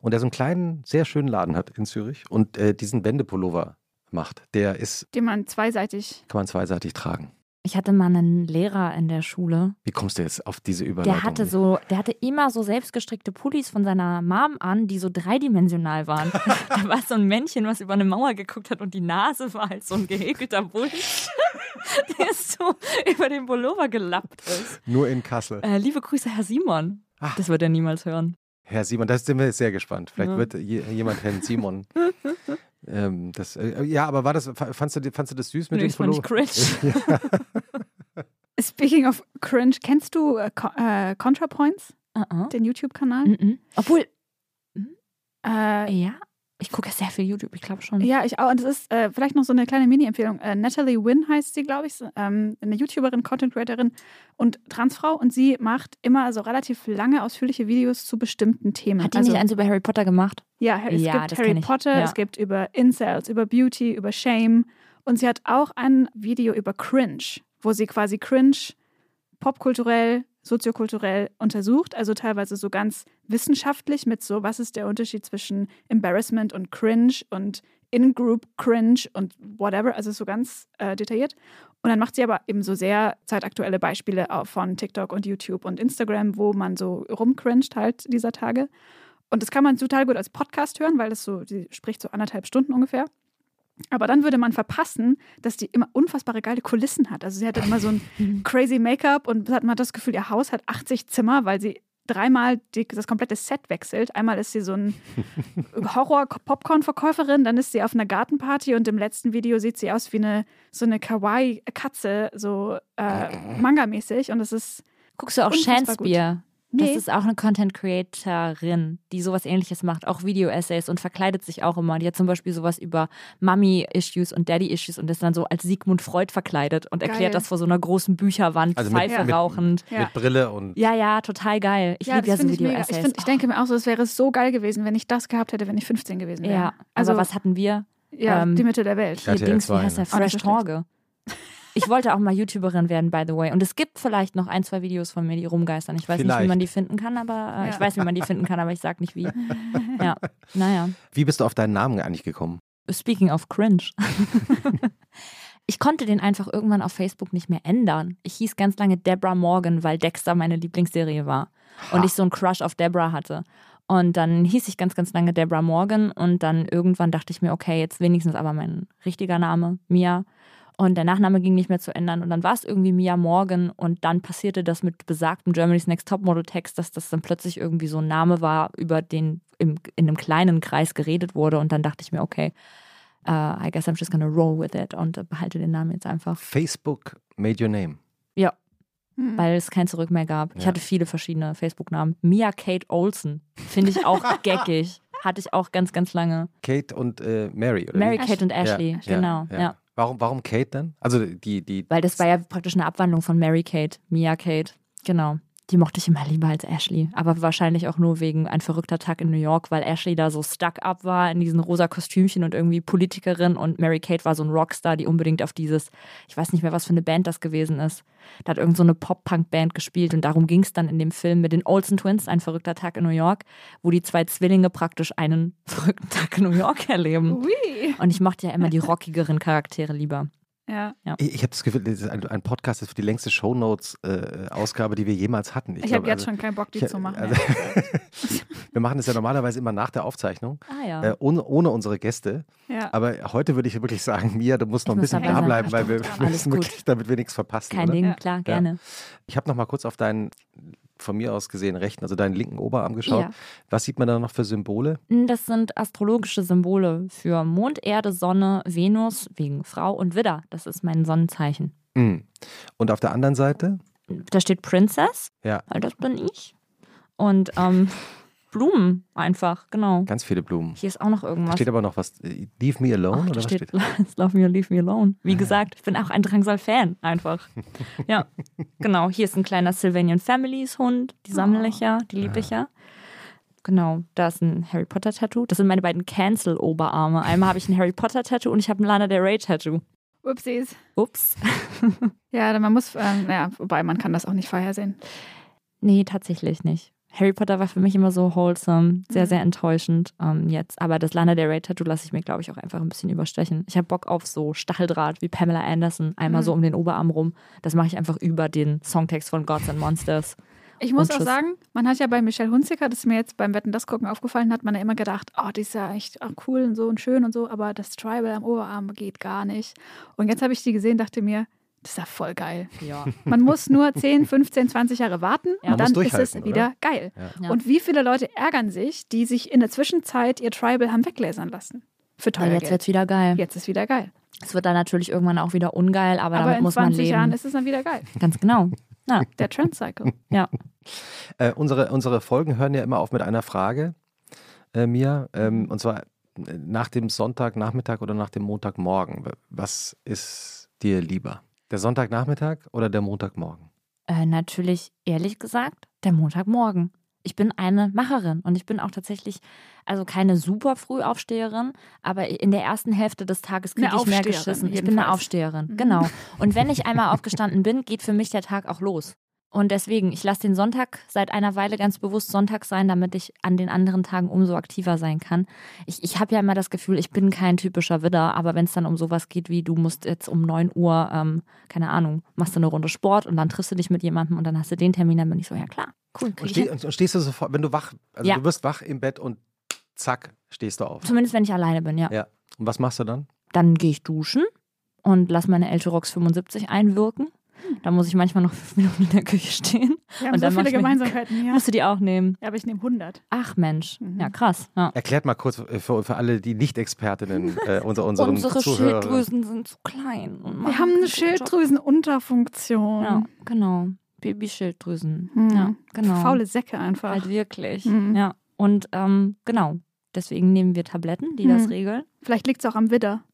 Und der so einen kleinen, sehr schönen Laden hat in Zürich und äh, diesen Wendepullover macht. Der ist, Den man zweiseitig. kann man zweiseitig tragen. Ich hatte mal einen Lehrer in der Schule, Wie kommst du jetzt auf diese Überleitung? der hatte so, der hatte immer so selbstgestrickte Pullis von seiner Mom an, die so dreidimensional waren. da war so ein Männchen, was über eine Mauer geguckt hat und die Nase war halt so ein gehäkelter Busch, der so über den Pullover gelappt ist. Nur in Kassel. Äh, liebe Grüße, Herr Simon. Ach. Das wird er niemals hören. Herr Simon, da sind wir sehr gespannt. Vielleicht Ja. wird je, jemand Herrn Simon. ähm, das, äh, ja, aber war das, fandst du, fandst du das süß mit Nee, dem das fand ich Pullover? cringe. Speaking of cringe, kennst du äh, Co äh, ContraPoints, Uh -uh. den YouTube-Kanal? Mm -mm. Obwohl, Äh, ja, Ich gucke sehr viel YouTube, ich glaube schon. Ja, ich auch. Und es ist äh, vielleicht noch so eine kleine Mini-Empfehlung. Äh, Natalie Wynn heißt sie, glaube ich, ähm, eine YouTuberin, Content Creatorin und Transfrau. Und sie macht immer so relativ lange, ausführliche Videos zu bestimmten Themen. Hat die also, nicht eins über Harry Potter gemacht? Ja, es Ja, gibt Harry. Potter, Ja. es gibt über Incels, über Beauty, über Shame. Und sie hat auch ein Video über Cringe, wo sie quasi Cringe popkulturell, soziokulturell untersucht. Also teilweise so ganz wissenschaftlich mit so, was ist der Unterschied zwischen Embarrassment und Cringe und In-Group Cringe und whatever. Also so ganz äh, detailliert. Und dann macht sie aber eben so sehr zeitaktuelle Beispiele auch von TikTok und YouTube und Instagram, wo man so rumcringed halt dieser Tage. Und das kann man total gut als Podcast hören, weil das so, die spricht so anderthalb Stunden ungefähr. Aber dann würde man verpassen, dass die immer unfassbare geile Kulissen hat. Also sie hatte immer so ein crazy Make-up und hat man das Gefühl, ihr Haus hat 80 Zimmer, weil sie dreimal die, das komplette Set wechselt. Einmal ist sie so ein Horror-Popcorn-Verkäuferin, dann ist sie auf einer Gartenparty und im letzten Video sieht sie aus wie eine so eine Kawaii-Katze, so äh, Manga-mäßig. Und das ist Guckst du auch Unfassbar Shakespeare? Das Nee. ist auch eine Content Creatorin, die sowas ähnliches macht, auch Video-Essays und verkleidet sich auch immer. Die hat zum Beispiel sowas über Mummy-Issues und Daddy-Issues und ist dann so als Sigmund Freud verkleidet und Geil. erklärt das vor so einer großen Bücherwand, Also mit- Pfeife mit- rauchend. Ja. Mit Brille und Ja, ja, total geil. Ich liebe ja so finde ich. Ich, Video-Essays. ich denke mir auch so, es wäre so geil gewesen, wenn ich das gehabt hätte, wenn ich 15 gewesen wäre. ja, also aber was hatten wir? ja, ähm, die Mitte der Welt. RTL Dings, wie 2, heißt der? ne? Nicht Fresh. Torge. Ich wollte auch mal YouTuberin werden, by the way. Und es gibt vielleicht noch ein, zwei Videos von mir, die rumgeistern. Ich weiß nicht, wie Vielleicht. man die finden kann, aber äh, ich Ja. weiß, wie man die finden kann, aber ich sag nicht wie. Ja, naja. wie bist du auf deinen Namen eigentlich gekommen? Speaking of cringe. ich konnte den einfach irgendwann auf Facebook nicht mehr ändern. Ich hieß ganz lange Deborah Morgan, weil Dexter meine Lieblingsserie war. Und ich so einen Crush auf Deborah hatte. Und dann hieß ich ganz, ganz lange Deborah Morgan. Und dann irgendwann dachte ich mir, okay, jetzt wenigstens aber mein richtiger Name, Mia. Und der Nachname ging nicht mehr zu ändern. Und dann war es irgendwie Mia Morgan. Und dann passierte das mit besagtem Germany's Next Topmodel Text, dass das dann plötzlich irgendwie so ein Name war, über den im, in einem kleinen Kreis geredet wurde. Und dann dachte ich mir, okay, uh, I guess I'm just gonna roll with it und behalte den Namen jetzt einfach. Facebook made your name. Ja, Hm. weil es kein Zurück mehr gab. Ich Ja. hatte viele verschiedene Facebook-Namen. Mia Kate Olsen finde ich auch geckig. Hatte ich auch ganz, ganz lange. Kate und äh, Mary, oder? Mary wie? Kate und Ashley, Ja, genau. Ja, Warum, warum Kate denn? Also die, die. Weil das war ja praktisch eine Abwandlung von Mary Kate, Mia Kate. Genau. Die mochte ich immer lieber als Ashley. Aber wahrscheinlich auch nur wegen ein verrückter Tag in New York, weil Ashley da so stuck up war in diesen rosa Kostümchen und irgendwie Politikerin und Mary Kate war so ein Rockstar, die unbedingt auf dieses, ich weiß nicht mehr, was für eine Band das gewesen ist. Da hat irgend so eine Pop-Punk-Band gespielt und darum ging es dann in dem Film mit den Olsen Twins, ein verrückter Tag in New York, wo die zwei Zwillinge praktisch einen verrückten Tag in New York erleben. Ui. Und ich mochte ja immer die rockigeren Charaktere lieber. Ja. Ich, ich habe das Gefühl, das ist ein, ein Podcast ist für die längste Shownotes-Ausgabe, die wir jemals hatten. Ich, habe glaub, jetzt also, schon keinen Bock, die ich- zu machen. also- wir machen das ja normalerweise immer nach der Aufzeichnung, Ah ja. äh, ohne, ohne unsere Gäste. ja. Aber heute würde ich wirklich sagen, Mia, du musst noch Ich ein muss bisschen da bleiben, weil wir müssen gut. wirklich, damit wir nichts verpassen. Kein oder? Ding, Ja. klar, gerne. Ich habe noch mal kurz auf deinen, von mir aus gesehen, rechten, also deinen linken Oberarm geschaut. Ja. Was sieht man da noch für Symbole? Das sind astrologische Symbole für Mond, Erde, Sonne, Venus, wegen Frau und Widder. Das ist mein Sonnenzeichen. Mhm. Und auf der anderen Seite? Da steht Princess, Ja, weil das bin ich. Und ähm, Blumen einfach, genau. ganz viele Blumen. Hier ist auch noch Da irgendwas. steht aber noch was. äh, Leave me alone? Ach, oder da was steht, steht? Love me or leave me alone. Wie gesagt, ich bin auch ein Drangsal-Fan, einfach. Ja, genau. Hier ist ein kleiner Sylvanian Families Hund. Die sammle ich ja, die liebe ich ja. Genau, da ist ein Harry Potter-Tattoo. Das sind meine beiden Cancel-Oberarme. Einmal habe ich ein Harry Potter-Tattoo und ich habe ein Lana Del Rey-Tattoo. Upsies. Ups. Ja, man muss, ähm, ja, wobei man kann das auch nicht vorhersehen. Nee, tatsächlich nicht. Harry Potter war für mich immer so wholesome, sehr, Mhm. sehr enttäuschend ähm, jetzt. Aber das Lana Del Rey Tattoo lasse ich mir, glaube ich, auch einfach ein bisschen überstechen. Ich habe Bock auf so Stacheldraht wie Pamela Anderson, einmal Mhm. so um den Oberarm rum. Das mache ich einfach über den Songtext von Gods and Monsters. Ich muss auch sagen, man hat ja bei Michelle Hunziker, das ist mir jetzt beim Wetten das gucken aufgefallen, hat man ja immer gedacht, oh, die ist ja echt cool und so und schön und so, aber das Tribal am Oberarm geht gar nicht. Und jetzt habe ich die gesehen, dachte mir, das ist ja voll geil. Ja. Man muss nur 10, 15, 20 Jahre warten Ja. und dann ist es wieder geil. Ja. Und wie viele Leute ärgern sich, die sich in der Zwischenzeit ihr Tribal haben weglasern lassen? Für teuer jetzt Geld. wird's wieder geil. Jetzt ist wieder geil. Es wird dann natürlich irgendwann auch wieder ungeil, aber, Aber damit in muss man 20 leben. Jahren ist es dann wieder geil. Ganz genau. Ja, Der Trendcycle. ja. Äh, unsere, unsere Folgen hören ja immer auf mit einer Frage, äh, Mia. Ähm, und zwar nach dem Sonntagnachmittag oder nach dem Montagmorgen? Was ist dir lieber? Der Sonntagnachmittag oder der Montagmorgen? Äh, natürlich, ehrlich gesagt, der Montagmorgen. Ich bin eine Macherin und ich bin auch tatsächlich, also keine super Frühaufsteherin, aber in der ersten Hälfte des Tages kriege ich mehr geschissen. Ich bin eine Aufsteherin, mhm. genau. Und wenn ich einmal aufgestanden bin, geht für mich der Tag auch los. Und deswegen, ich lasse den Sonntag seit einer Weile ganz bewusst Sonntag sein, damit ich an den anderen Tagen umso aktiver sein kann. Ich, ich habe ja immer das Gefühl, ich bin kein typischer Widder, aber wenn es dann um sowas geht wie, du musst jetzt um 9 Uhr, ähm, keine Ahnung, machst du eine Runde Sport und dann triffst du dich mit jemandem und dann hast du den Termin, dann bin ich so, ja klar, cool. Und, steh, und, stehst du sofort, wenn du wach, also ja. du wirst wach im Bett und zack, stehst du auf. Zumindest wenn ich alleine bin, ja. Ja. Und was machst du dann? Dann gehe ich duschen und lass meine Elterox 75 einwirken da muss ich manchmal noch fünf Minuten in der Küche stehen. Wir haben und so viele Gemeinsamkeiten hier. Musst du die auch nehmen? Ja, aber ich nehme 100. Ach Mensch, mhm. ja krass. Ja. Erklärt mal kurz für, für alle die Nicht-Expertinnen äh, unser, unseren Unsere Zuhörer. Schilddrüsen sind zu klein. Wir haben eine Schilddrüsenunterfunktion. Ja, genau. Babyschilddrüsen. Mhm. Ja, genau. Faule Säcke einfach. Halt wirklich. Mhm. Ja. Und ähm, genau, deswegen nehmen wir Tabletten, die das mhm. regeln. Vielleicht liegt es auch am Widder.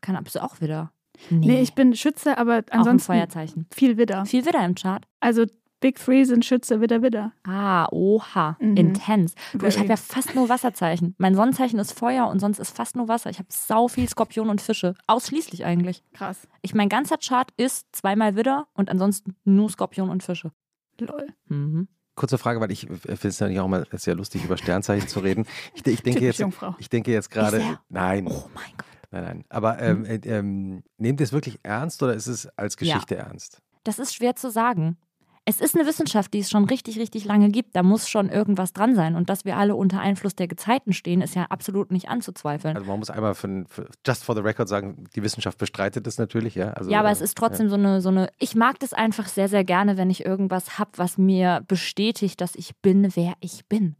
Kann absolut auch wieder. Nee. nee, ich bin Schütze, aber ansonsten Auch ein Feuerzeichen. viel Widder. Viel Widder im Chart. Also Big Three sind Schütze, Widder, Widder. Ah, oha, mhm. intens. Du, ich habe ja fast nur Wasserzeichen. Mein Sonnenzeichen ist Feuer und sonst ist fast nur Wasser. Ich habe sau viel Skorpion und Fische. Ausschließlich eigentlich. Krass. Ich, mein ganzer Chart ist zweimal Widder und ansonsten nur Skorpion und Fische. Lol. Mhm. Kurze Frage, weil ich finde es ja nicht auch mal sehr lustig, über Sternzeichen zu reden. Ich, ich denke, jetzt, ich denke jetzt gerade. Nein. Oh mein Gott. Nein, nein. Aber ähm, mhm. äh, ähm, nehmt ihr es wirklich ernst oder ist es als Geschichte ja. ernst? Das ist schwer zu sagen. Es ist eine Wissenschaft, die es schon richtig, richtig lange gibt. Da muss schon irgendwas dran sein. Und dass wir alle unter Einfluss der Gezeiten stehen, ist ja absolut nicht anzuzweifeln. Also man muss einmal für, für just for the record sagen, die Wissenschaft bestreitet das natürlich, ja. Also, ja, aber äh, es ist trotzdem ja. so, eine, so eine. Ich mag das einfach sehr, sehr gerne, wenn ich irgendwas habe, was mir bestätigt, dass ich bin, wer ich bin.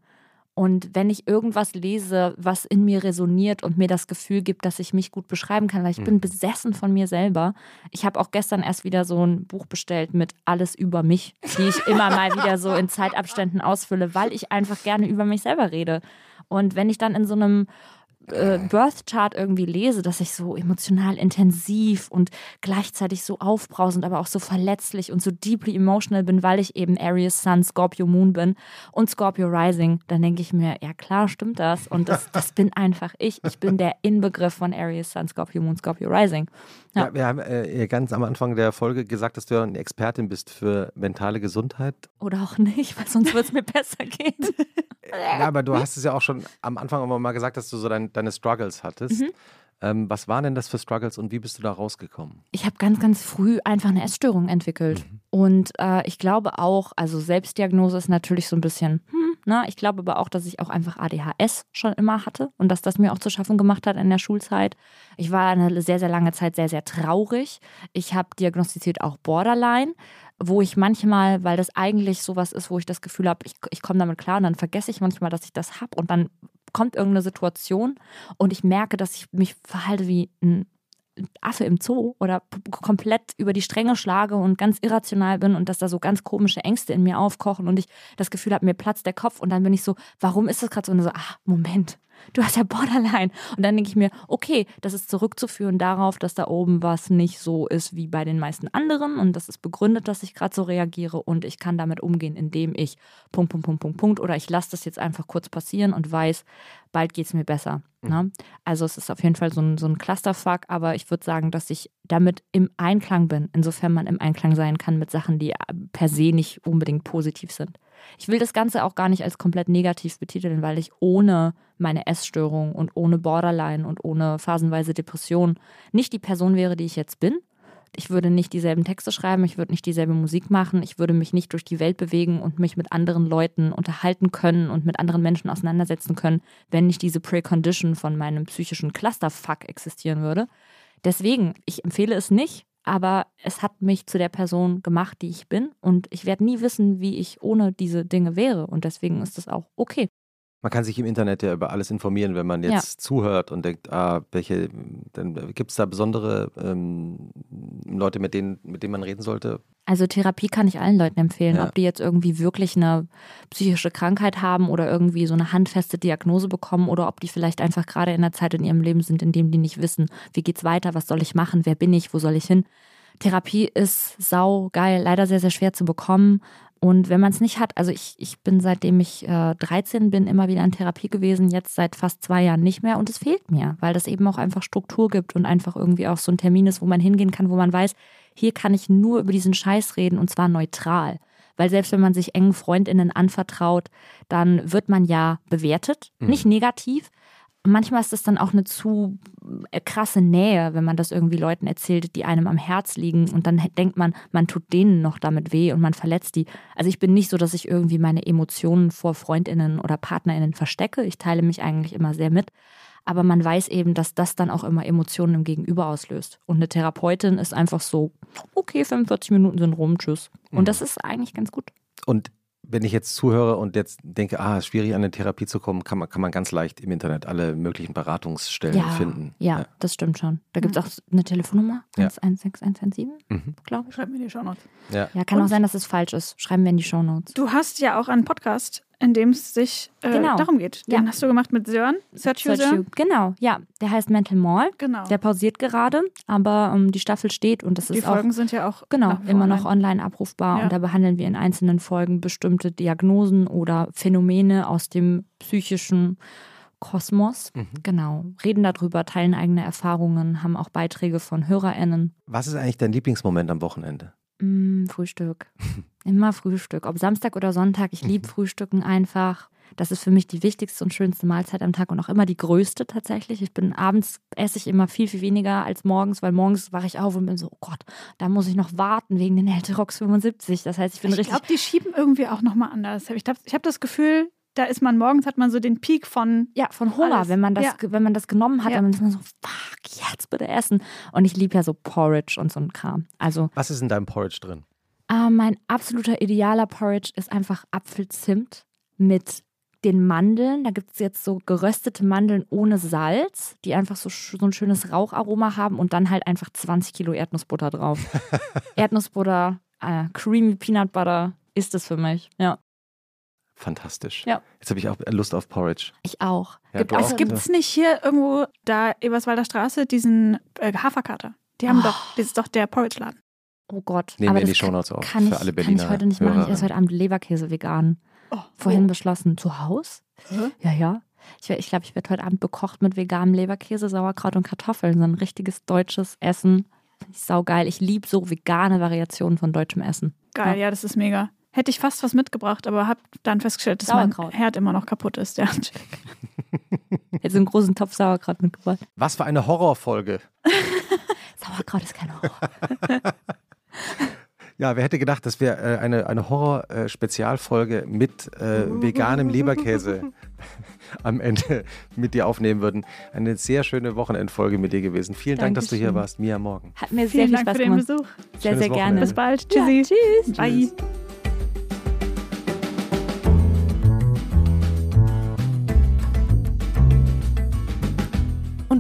Und wenn ich irgendwas lese, was in mir resoniert und mir das Gefühl gibt, dass ich mich gut beschreiben kann, weil ich mhm. bin besessen von mir selber. Ich habe auch gestern erst wieder so ein Buch bestellt mit Alles über mich, die ich immer mal wieder so in Zeitabständen ausfülle, weil ich einfach gerne über mich selber rede. Und wenn ich dann in so einem äh, Birth Chart irgendwie lese, dass ich so emotional intensiv und gleichzeitig so aufbrausend, aber auch so verletzlich und so deeply emotional bin, weil ich eben Aries Sun, Scorpio Moon bin und Scorpio Rising, dann denke ich mir, ja klar, stimmt das. Und das, das bin einfach ich. Ich bin der Inbegriff von Aries Sun, Scorpio Moon, Scorpio Rising. Ja. ja wir haben äh, ganz am Anfang der Folge gesagt, dass du eine Expertin bist für mentale Gesundheit. Oder auch nicht, weil sonst wird es mir besser gehen. ja, aber du hast es ja auch schon am Anfang immer mal gesagt, dass du so dein, deine Struggles hattest. Mhm. Ähm, was waren denn das für Struggles und wie bist du da rausgekommen? Ich habe ganz, ganz früh einfach eine Essstörung entwickelt. Mhm. Und äh, ich glaube auch, also Selbstdiagnose ist natürlich so ein bisschen, hm, ne? ich glaube aber auch, dass ich auch einfach ADHS schon immer hatte und dass das mir auch zu schaffen gemacht hat in der Schulzeit. Ich war eine sehr, sehr lange Zeit sehr, sehr traurig. Ich habe diagnostiziert auch Borderline wo ich manchmal, weil das eigentlich sowas ist, wo ich das Gefühl habe, ich, ich komme damit klar und dann vergesse ich manchmal, dass ich das habe und dann kommt irgendeine Situation und ich merke, dass ich mich verhalte wie ein Affe im Zoo oder komplett über die Stränge schlage und ganz irrational bin und dass da so ganz komische Ängste in mir aufkochen und ich das Gefühl habe, mir platzt der Kopf und dann bin ich so, warum ist das gerade so? Und so, ah, Moment, du hast ja Borderline. Und dann denke ich mir, okay, das ist zurückzuführen darauf, dass da oben was nicht so ist wie bei den meisten anderen und das ist begründet, dass ich gerade so reagiere und ich kann damit umgehen, indem ich Punkt, Punkt, Punkt, Punkt, Punkt oder ich lasse das jetzt einfach kurz passieren und weiß, bald geht es mir besser. Mhm. Ne? Also es ist auf jeden Fall so ein, so ein Clusterfuck, aber ich würde sagen, dass ich damit im Einklang bin, insofern man im Einklang sein kann mit Sachen, die per se nicht unbedingt positiv sind. Ich will das Ganze auch gar nicht als komplett negativ betiteln, weil ich ohne meine Essstörung und ohne Borderline und ohne phasenweise Depression nicht die Person wäre, die ich jetzt bin. Ich würde nicht dieselben Texte schreiben, ich würde nicht dieselbe Musik machen, ich würde mich nicht durch die Welt bewegen und mich mit anderen Leuten unterhalten können und mit anderen Menschen auseinandersetzen können, wenn nicht diese Precondition von meinem psychischen Clusterfuck existieren würde. Deswegen, ich empfehle es nicht, aber es hat mich zu der Person gemacht, die ich bin und ich werde nie wissen, wie ich ohne diese Dinge wäre und deswegen ist das auch okay. Man kann sich im Internet ja über alles informieren, wenn man jetzt Ja. zuhört und denkt, ah, welche, dann gibt es da besondere ähm, Leute, mit denen, mit denen man reden sollte? Also Therapie kann ich allen Leuten empfehlen, Ja. ob die jetzt irgendwie wirklich eine psychische Krankheit haben oder irgendwie so eine handfeste Diagnose bekommen oder ob die vielleicht einfach gerade in einer Zeit in ihrem Leben sind, in dem die nicht wissen, wie geht's weiter, was soll ich machen, wer bin ich, wo soll ich hin. Therapie ist sau geil, leider sehr, sehr schwer zu bekommen. Und wenn man es nicht hat, also ich, ich bin seitdem ich äh, 13 bin immer wieder in Therapie gewesen, jetzt seit fast zwei Jahren nicht mehr und es fehlt mir, weil das eben auch einfach Struktur gibt und einfach irgendwie auch so ein Termin ist, wo man hingehen kann, wo man weiß, hier kann ich nur über diesen Scheiß reden und zwar neutral. Weil selbst wenn man sich engen Freundinnen anvertraut, dann wird man ja bewertet, nicht negativ. Manchmal ist es dann auch eine zu krasse Nähe, wenn man das irgendwie Leuten erzählt, die einem am Herz liegen und dann denkt man, man tut denen noch damit weh und man verletzt die. Also ich bin nicht so, dass ich irgendwie meine Emotionen vor Freundinnen oder Partnerinnen verstecke. Ich teile mich eigentlich immer sehr mit. Aber man weiß eben, dass das dann auch immer Emotionen im Gegenüber auslöst. Und eine Therapeutin ist einfach so, okay, 45 Minuten sind rum, tschüss. Und das ist eigentlich ganz gut. Und wenn ich jetzt zuhöre und jetzt denke, ah, es ist schwierig an eine Therapie zu kommen, kann man, kann man ganz leicht im Internet alle möglichen Beratungsstellen Ja, finden. ja, das stimmt schon. Da gibt es auch eine Telefonnummer, Ja. 116117, Mhm. glaube ich. Schreib mir die Show Notes. Ja. Ja, kann Und- auch sein, dass es falsch ist. Schreiben wir in die Shownotes. Du hast ja auch einen Podcast, in dem es sich äh, Genau. darum geht. Den Ja. hast du gemacht mit Sören. Search Sören. Genau, ja. Der heißt Mental Mall. Genau. Der pausiert gerade, aber ähm, die Staffel steht und das die ist auch Folgen sind ja auch Genau, immer noch online. online abrufbar. Ja. Und da behandeln wir in einzelnen Folgen bestimmte Diagnosen oder Phänomene aus dem psychischen Kosmos. Mhm. Genau. Reden darüber, teilen eigene Erfahrungen, haben auch Beiträge von HörerInnen. Was ist eigentlich dein Lieblingsmoment am Wochenende? Mm, Frühstück. Immer Frühstück. Ob Samstag oder Sonntag. Ich liebe Frühstücken einfach. Das ist für mich die wichtigste und schönste Mahlzeit am Tag und auch immer die größte tatsächlich. Ich bin abends esse ich immer viel, viel weniger als morgens, weil morgens wache ich auf und bin so, oh Gott, da muss ich noch warten wegen den Helterox 75. Das heißt, ich bin Ich richtig. glaube, die schieben irgendwie auch nochmal anders. Ich habe ich hab das Gefühl, da ist man morgens, hat man so den Peak von ja, von Hunger, Alles. wenn man das, Ja. wenn man das genommen hat, Ja. dann ist man so, fuck, jetzt bitte essen. Und ich liebe ja so Porridge und so ein Kram. Also Was ist in deinem Porridge drin? äh, mein absoluter idealer Porridge ist einfach Apfelzimt mit den Mandeln. Da gibt es jetzt so geröstete Mandeln ohne Salz, die einfach so, so ein schönes Raucharoma haben und dann halt einfach 20 Kilo Erdnussbutter drauf. Erdnussbutter, äh, creamy Peanut Butter ist es für mich. Ja, Fantastisch. Ja. Jetzt habe ich auch Lust auf Porridge. ich auch. Ja, Gibt? Es so- gibt es nicht hier irgendwo da Eberswalder Straße diesen äh, Haferkater. Die haben Oh. doch, das ist doch der Porridge-Laden. Oh Gott. Nehmen aber wir in die Shownotes auf kann ich, für alle kann Berliner ich heute nicht machen. Ich esse heute Abend Leberkäse vegan. Oh, Vorhin oh. beschlossen. Zu Haus? Hä? Ja, ja. Ich glaube, ich, glaub, ich werde heute Abend bekocht mit veganem Leberkäse, Sauerkraut und Kartoffeln. So ein richtiges deutsches Essen. Finde ich saugeil. Ich liebe so vegane Variationen von deutschem Essen. Geil, ja, das ist mega. Hätte ich fast was mitgebracht, aber habe dann festgestellt, dass Sauerkraut. mein Herd immer noch kaputt ist. Ja. Jetzt so einen großen Topf Sauerkraut mitgebracht. Was für eine Horrorfolge. Sauerkraut ist kein Horror. Ja, wer hätte gedacht, dass wir äh, eine, eine Horror-Spezialfolge mit äh, veganem Leberkäse am Ende mit dir aufnehmen würden. Eine sehr schöne Wochenendfolge mit dir gewesen. Vielen Dank, dass du hier warst. Mia Morgen. Hat mir sehr Vielen viel Dank Spaß für den gemacht. Besuch. Sehr, Schönes sehr gerne. Wochenende. Bis bald. Ja, Tschüssi. tschüss. Bye.